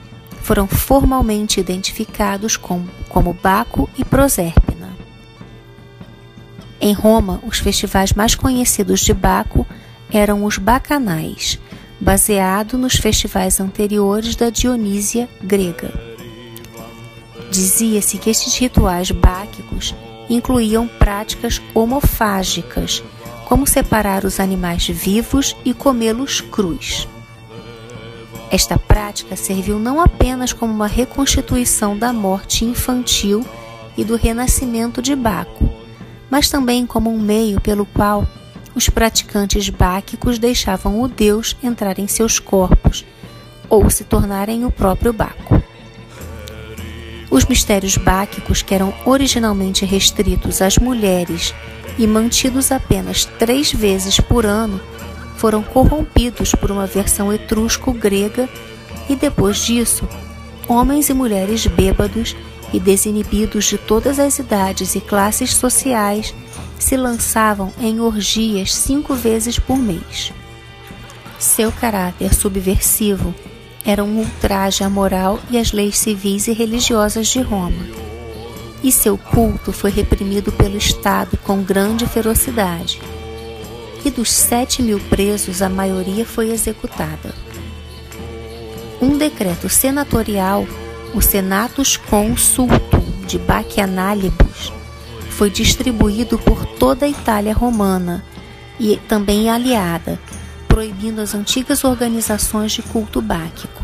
foram formalmente identificados com, como Baco e Proserpina. Em Roma, os festivais mais conhecidos de Baco eram os bacanais, baseado nos festivais anteriores da Dionísia grega. Dizia-se que estes rituais báquicos incluíam práticas homofágicas, como separar os animais vivos e comê-los crus. Esta prática serviu não apenas como uma reconstituição da morte infantil e do renascimento de Baco, mas também como um meio pelo qual os praticantes báquicos deixavam o deus entrar em seus corpos ou se tornarem o próprio Baco. Os mistérios báquicos, que eram originalmente restritos às mulheres e mantidos apenas três vezes por ano, foram corrompidos por uma versão etrusco-grega e depois disso, homens e mulheres bêbados e desinibidos de todas as idades e classes sociais se lançavam em orgias cinco vezes por mês. Seu caráter subversivo era um ultraje à moral e às leis civis e religiosas de Roma. E seu culto foi reprimido pelo Estado com grande ferocidade. E dos sete mil presos, a maioria foi executada. Um decreto senatorial, o Senatus Consultum de Baquianálibus, foi distribuído por toda a Itália romana e também aliada, proibindo as antigas organizações de culto báquico.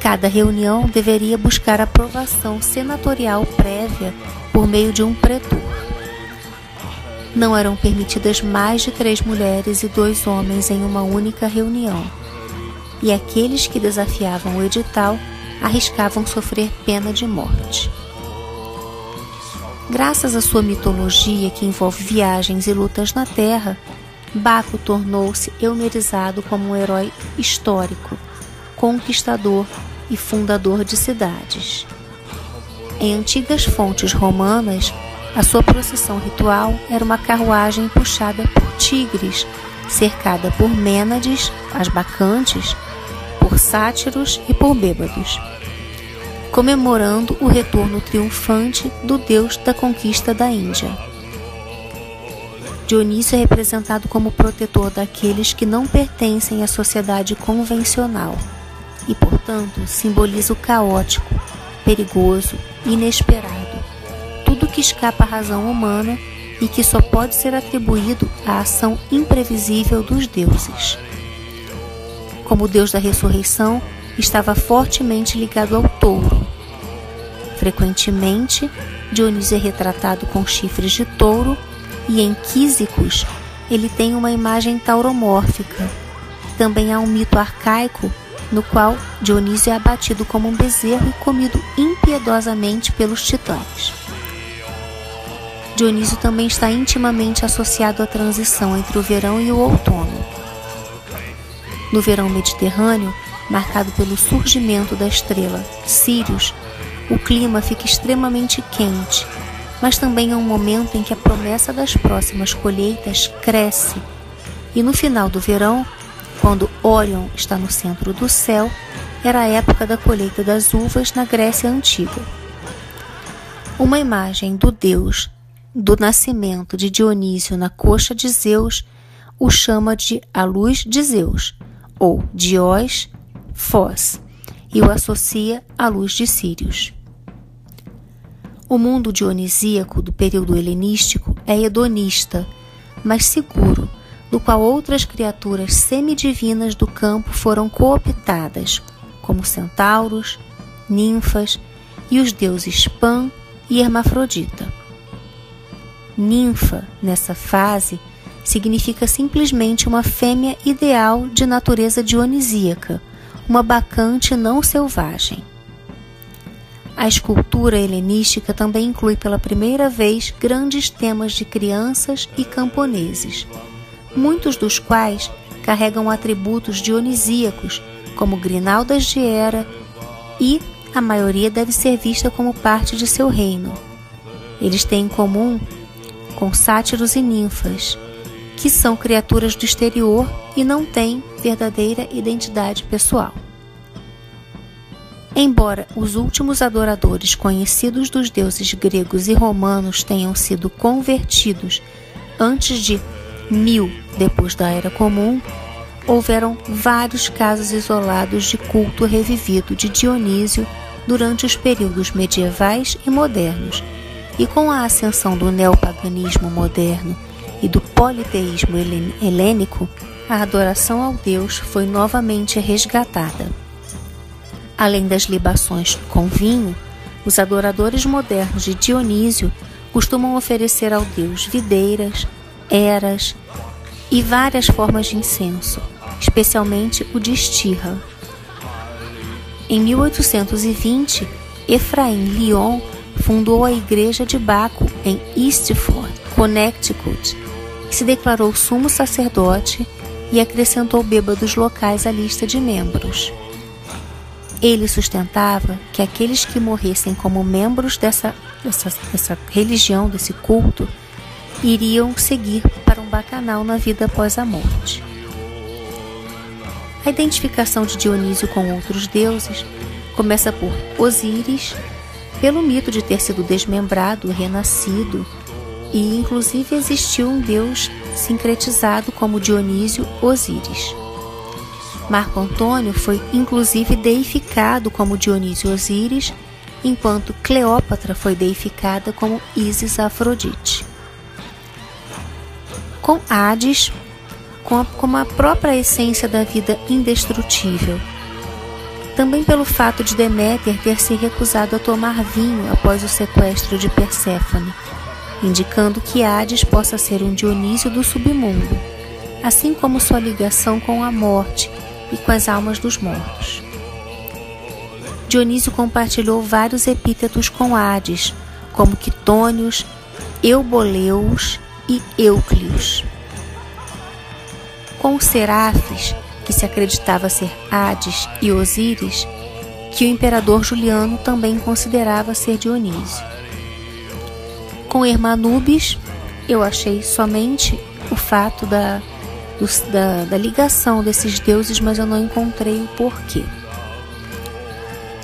Cada reunião deveria buscar aprovação senatorial prévia por meio de um pretor. Não eram permitidas mais de três mulheres e dois homens em uma única reunião, e aqueles que desafiavam o edital arriscavam sofrer pena de morte. Graças à sua mitologia que envolve viagens e lutas na Terra, Baco tornou-se eumerizado como um herói histórico, conquistador e fundador de cidades. Em antigas fontes romanas, a sua procissão ritual era uma carruagem puxada por tigres, cercada por mênades, as bacantes, por sátiros e por bêbados, comemorando o retorno triunfante do deus da conquista da Índia. Dionísio é representado como protetor daqueles que não pertencem à sociedade convencional e, portanto, simboliza o caótico, perigoso, inesperado, tudo que escapa à razão humana e que só pode ser atribuído à ação imprevisível dos deuses. Como deus da ressurreição, estava fortemente ligado ao touro. Frequentemente, Dionísio é retratado com chifres de touro e em Quísicos ele tem uma imagem tauromórfica. Também há um mito arcaico no qual Dionísio é abatido como um bezerro e comido impiedosamente pelos titãs. Dionísio também está intimamente associado à transição entre o verão e o outono. No verão mediterrâneo, marcado pelo surgimento da estrela Sirius, o clima fica extremamente quente mas também é um momento em que a promessa das próximas colheitas cresce. E no final do verão, quando Orion está no centro do céu, era a época da colheita das uvas na Grécia Antiga. Uma imagem do deus do nascimento de Dionísio na coxa de Zeus o chama de a luz de Zeus, ou Diós, Fós, e o associa à luz de Sírios. O mundo dionisíaco do período helenístico é hedonista, mas seguro, do qual outras criaturas semidivinas do campo foram cooptadas, como centauros, ninfas e os deuses Pan e Hermafrodita. Ninfa, nessa fase, significa simplesmente uma fêmea ideal de natureza dionisíaca, uma bacante não selvagem. A escultura helenística também inclui pela primeira vez grandes temas de crianças e camponeses, muitos dos quais carregam atributos dionisíacos, como grinaldas de Hera, e a maioria deve ser vista como parte de seu reino. Eles têm em comum com sátiros e ninfas, que são criaturas do exterior e não têm verdadeira identidade pessoal. Embora os últimos adoradores conhecidos dos deuses gregos e romanos tenham sido convertidos antes de mil depois da Era Comum, houveram vários casos isolados de culto revivido de Dionísio durante os períodos medievais e modernos, e com a ascensão do neopaganismo moderno e do politeísmo helênico, a adoração ao Deus foi novamente resgatada. Além das libações com vinho, os adoradores modernos de Dionísio costumam oferecer ao Deus videiras, eras e várias formas de incenso, especialmente o de estirra. Em 1820, Efraim Lyon fundou a Igreja de Baco em Eastford, Connecticut, e se declarou sumo sacerdote e acrescentou bêbados locais à lista de membros. Ele sustentava que aqueles que morressem como membros dessa, dessa, dessa religião, desse culto, iriam seguir para um bacanal na vida após a morte. A identificação de Dionísio com outros deuses começa por Osíris, pelo mito de ter sido desmembrado, renascido, e inclusive existiu um deus sincretizado como Dionísio Osíris. Marco Antônio foi inclusive deificado como Dionísio Osíris, enquanto Cleópatra foi deificada como Isis Afrodite. Com Hades, como a própria essência da vida indestrutível. Também pelo fato de Deméter ter se recusado a tomar vinho após o sequestro de Perséfone, indicando que Hades possa ser um Dionísio do submundo, assim como sua ligação com a morte e com as almas dos mortos. Dionísio compartilhou vários epítetos com Hades, como Quitônios, Euboleus e Euclios. Com os serafes, que se acreditava ser Hades e Osíris, que o imperador Juliano também considerava ser Dionísio. Com Hermanubis, eu achei somente o fato da da, da ligação desses deuses, mas eu não encontrei o porquê.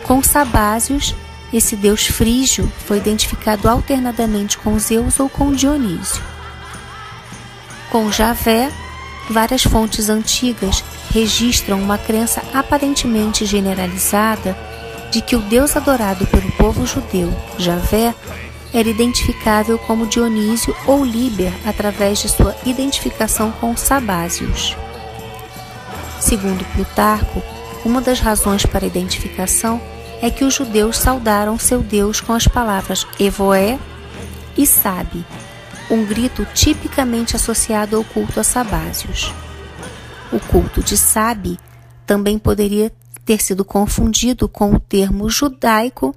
Com Sabásios, esse deus frígio foi identificado alternadamente com Zeus ou com Dionísio. Com Javé, várias fontes antigas registram uma crença aparentemente generalizada de que o deus adorado pelo povo judeu, Javé, era identificável como Dionísio ou Líber através de sua identificação com Sabásios. Segundo Plutarco, uma das razões para a identificação é que os judeus saudaram seu Deus com as palavras Evoé e Sabe, um grito tipicamente associado ao culto a Sabásios. O culto de Sabe também poderia ter sido confundido com o termo judaico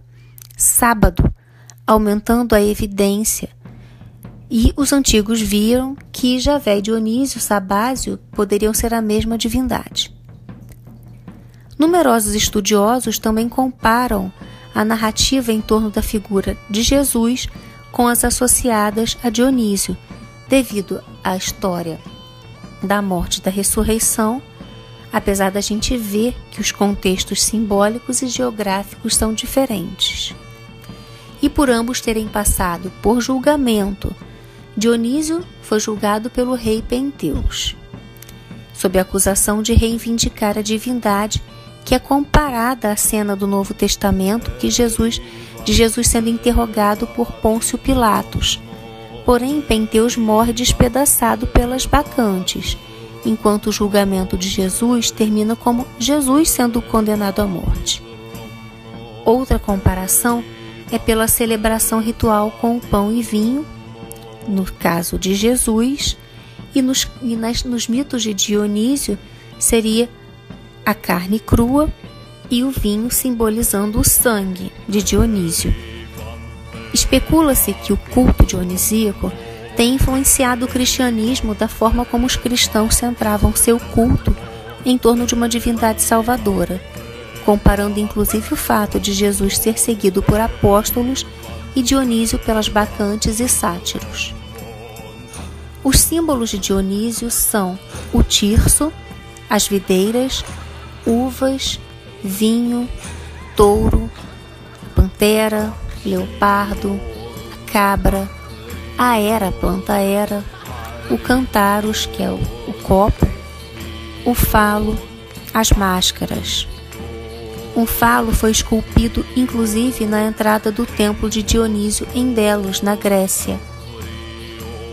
sábado, aumentando a evidência. E os antigos viram que Javé e Dionísio Sabásio poderiam ser a mesma divindade. Numerosos estudiosos também comparam a narrativa em torno da figura de Jesus com as associadas a Dionísio, devido à história da morte e da ressurreição, apesar da gente ver que os contextos simbólicos e geográficos são diferentes e por ambos terem passado por julgamento. Dionísio foi julgado pelo rei Penteus, sob a acusação de reivindicar a divindade, que é comparada à cena do Novo Testamento que Jesus de Jesus sendo interrogado por Pôncio Pilatos. Porém, Penteus morre despedaçado pelas bacantes, enquanto o julgamento de Jesus termina como Jesus sendo condenado à morte. Outra comparação é pela celebração ritual com o pão e vinho, no caso de Jesus, e nos, e nas, nos mitos de Dionísio seria a carne crua e o vinho simbolizando o sangue de Dionísio. Especula-se que o culto dionisíaco tem influenciado o cristianismo da forma como os cristãos centravam seu culto em torno de uma divindade salvadora comparando inclusive o fato de Jesus ser seguido por apóstolos e Dionísio pelas bacantes e sátiros. Os símbolos de Dionísio são o tirso, as videiras, uvas, vinho, touro, pantera, leopardo, cabra, a era, planta era, o cantaros, que é o, o copo, o falo, as máscaras. Um falo foi esculpido inclusive na entrada do templo de Dionísio em Delos, na Grécia.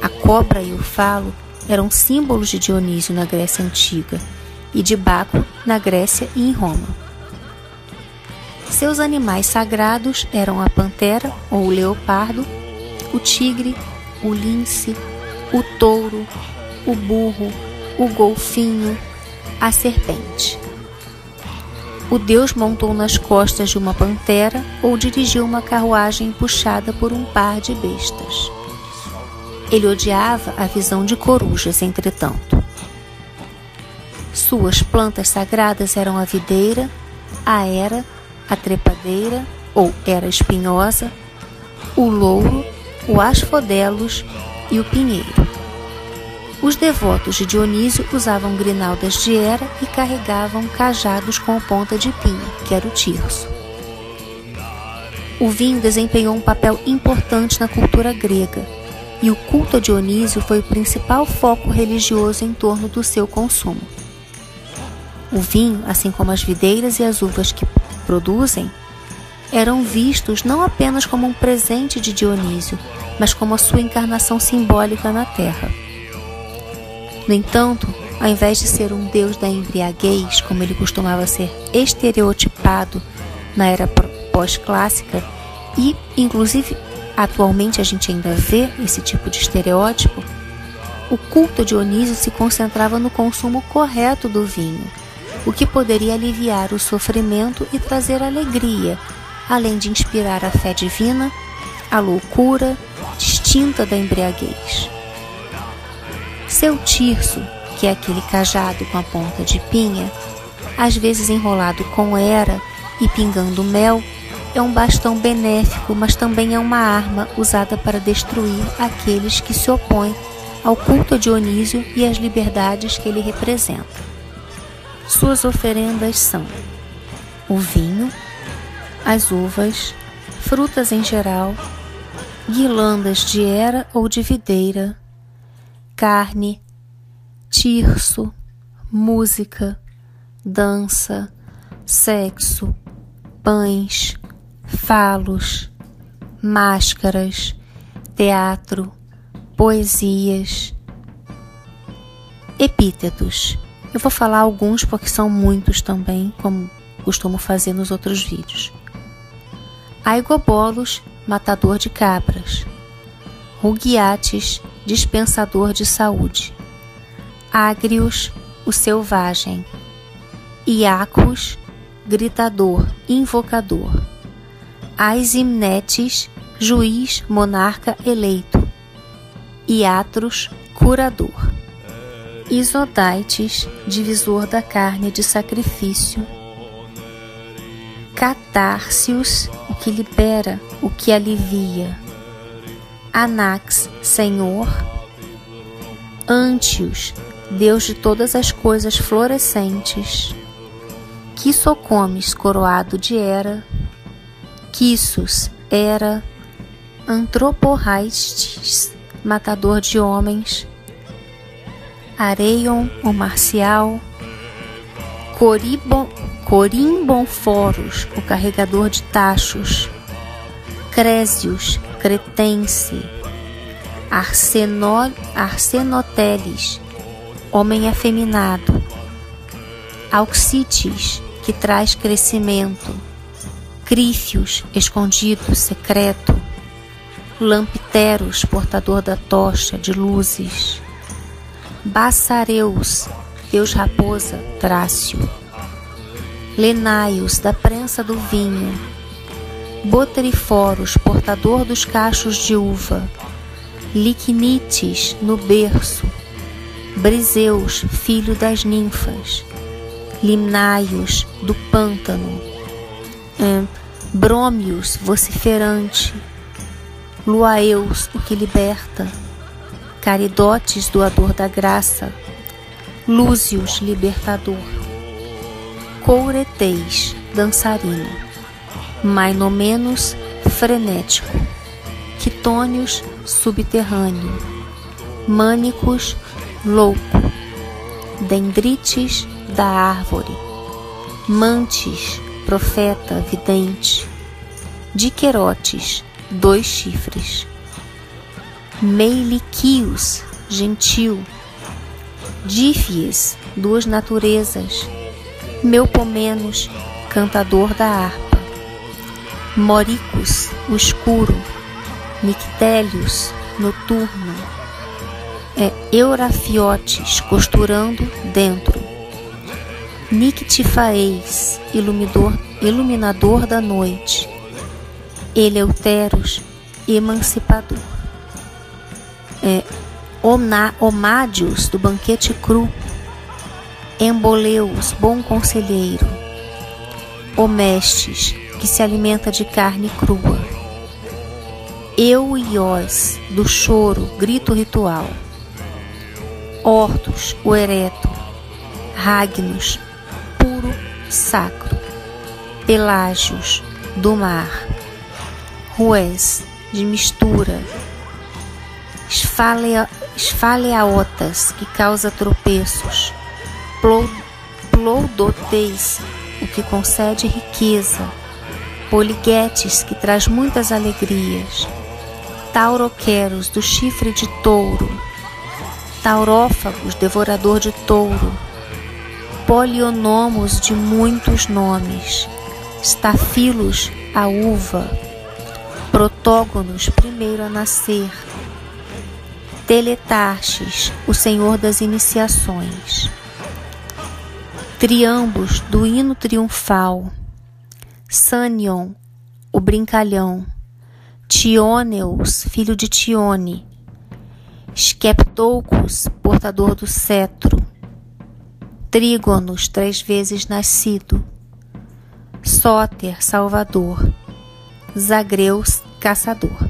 A cobra e o falo eram símbolos de Dionísio na Grécia Antiga e de Baco na Grécia e em Roma. Seus animais sagrados eram a pantera ou o leopardo, o tigre, o lince, o touro, o burro, o golfinho, a serpente. O deus montou nas costas de uma pantera ou dirigiu uma carruagem puxada por um par de bestas. Ele odiava a visão de corujas, entretanto. Suas plantas sagradas eram a videira, a era, a trepadeira ou era espinhosa, o louro, o asfodelos e o pinheiro. Os devotos de Dionísio usavam grinaldas de era e carregavam cajados com ponta de pinha, que era o tirso. O vinho desempenhou um papel importante na cultura grega, e o culto a Dionísio foi o principal foco religioso em torno do seu consumo. O vinho, assim como as videiras e as uvas que produzem, eram vistos não apenas como um presente de Dionísio, mas como a sua encarnação simbólica na terra. No entanto, ao invés de ser um deus da embriaguez, como ele costumava ser estereotipado na era pós-clássica, e inclusive atualmente a gente ainda vê esse tipo de estereótipo, o culto a Dionísio se concentrava no consumo correto do vinho, o que poderia aliviar o sofrimento e trazer alegria, além de inspirar a fé divina, a loucura distinta da embriaguez. Seu tirso, que é aquele cajado com a ponta de pinha, às vezes enrolado com era e pingando mel, é um bastão benéfico, mas também é uma arma usada para destruir aqueles que se opõem ao culto a Dionísio e às liberdades que ele representa. Suas oferendas são o vinho, as uvas, frutas em geral, guirlandas de era ou de videira, carne, tirso, música, dança, sexo, pães, falos, máscaras, teatro, poesias, epítetos. Eu vou falar alguns porque são muitos também, como costumo fazer nos outros vídeos. Aigobolos, matador de cabras. Rugiates, dispensador de saúde. Ágrios, o selvagem. Iacos, gritador, invocador. Aisimnetes, juiz, monarca eleito. Iatros, curador. Isodaites, divisor da carne de sacrifício. Catárcios, o que libera, o que alivia. Anax, Senhor, Antios, Deus de todas as coisas florescentes, Quisocomes, coroado de Era, Quissos, Era, Antroporraistes, matador de homens, Areion, o marcial, Coribon, Corimbonforos, o carregador de tachos, Crésios, cretense, Arsenol, Arsenoteles, homem afeminado, Auxites, que traz crescimento, Crífios, escondido, secreto, Lampteros, portador da tocha de luzes, Bassareus, deus raposa, Trácio, Lenaios, da prensa do vinho, Boteriforos, portador dos cachos de uva, Liquinites, no berço, Briseus, filho das ninfas, Limnaios, do pântano, Brômios, vociferante, Luaeus, o que liberta, Caridotes, doador da graça, Lúzios, libertador, Coureteis, dançarino. Mainomenos frenético, Quitônios subterrâneo, Mânicos louco, Dendrites da árvore, Mantes profeta vidente, Diquerotes dois chifres, Meiliquios, gentil. Dífies, duas naturezas. Melpomenos, cantador da harpa. Moricus, escuro. Nictélios, noturno. É Eurafiotes, costurando dentro. Nictifaeis, iluminador, iluminador da noite. Eleuteros, emancipador. É, Ona, Omádios, do banquete cru. Emboleus, bom conselheiro. Omestes, que se alimenta de carne crua. Euiós, do choro, grito ritual. Hortus, o ereto. Ragnos, puro, sacro. Pelágios, do mar. Rués, de mistura. Esfalea, esfaleaotas, que causa tropeços. Ploudoteis, o que concede riqueza. Poliguetes, que traz muitas alegrias. Tauroqueros, do chifre de touro. Taurófagos, devorador de touro. Polionomos, de muitos nomes. Stafilos, a uva. Protógonos, primeiro a nascer. Teletarches, o senhor das iniciações. Triambos, do hino triunfal. Sanion, o brincalhão. Tioneus, filho de Tione. Skeptoucos, portador do cetro. Trígonos, três vezes nascido. Sóter, salvador. Zagreus, caçador.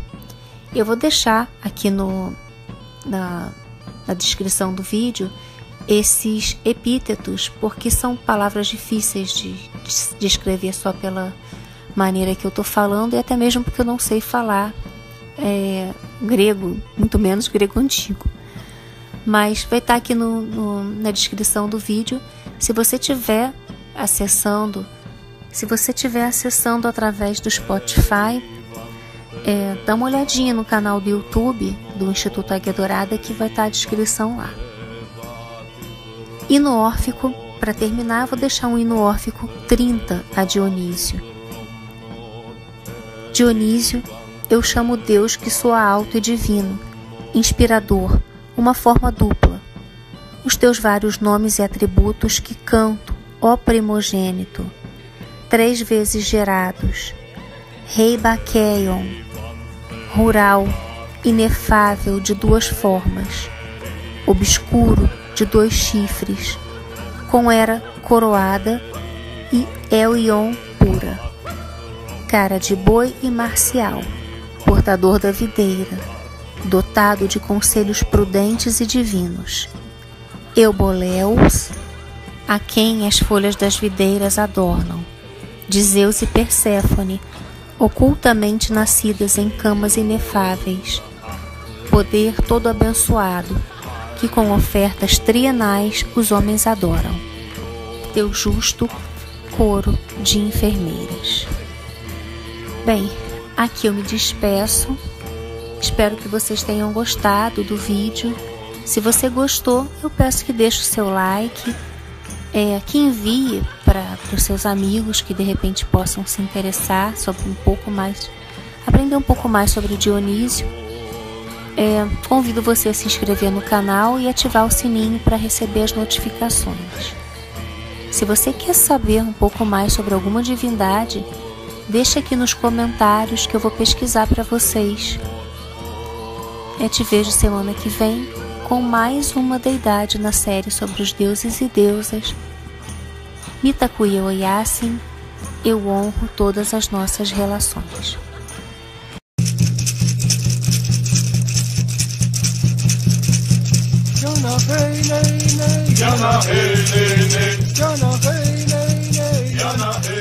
Eu vou deixar aqui no, na, na descrição do vídeo esses epítetos, porque são palavras difíceis de, de escrever só pela maneira que eu estou falando e até mesmo porque eu não sei falar é, grego, muito menos grego antigo. Mas vai estar aqui no, no, na descrição do vídeo. Se você tiver acessando, se você tiver acessando através do Spotify, é, dá uma olhadinha no canal do YouTube do Instituto Águia Dourada que vai estar a descrição lá. Hino órfico, para terminar, vou deixar um hino órfico 30 a Dionísio. Dionísio, eu chamo Deus que soa alto e divino, inspirador, uma forma dupla. Os teus vários nomes e atributos que canto, ó primogênito, três vezes gerados, Rei Baqueion, rural, inefável de duas formas, obscuro de dois chifres, com era coroada e Elion pura, cara de boi e marcial, portador da videira, dotado de conselhos prudentes e divinos. Euboleus, a quem as folhas das videiras adornam, de Zeus e Perséfone, ocultamente nascidas em camas inefáveis, poder todo abençoado, que com ofertas trienais os homens adoram. Teu justo coro de enfermeiras. Bem, aqui eu me despeço. Espero que vocês tenham gostado do vídeo. Se você gostou, eu peço que deixe o seu like, é, que envie para os seus amigos que de repente possam se interessar sobre um pouco mais, aprender um pouco mais sobre Dionísio. É, convido você a se inscrever no canal e ativar o sininho para receber as notificações. Se você quer saber um pouco mais sobre alguma divindade, deixe aqui nos comentários que eu vou pesquisar para vocês. Eu te vejo semana que vem com mais uma deidade na série sobre os deuses e deusas. Mitakuya Oyasin, eu honro todas as nossas relações. hey ley ley. Yana hey ley ley. Yana hey ley ley. Yana hey.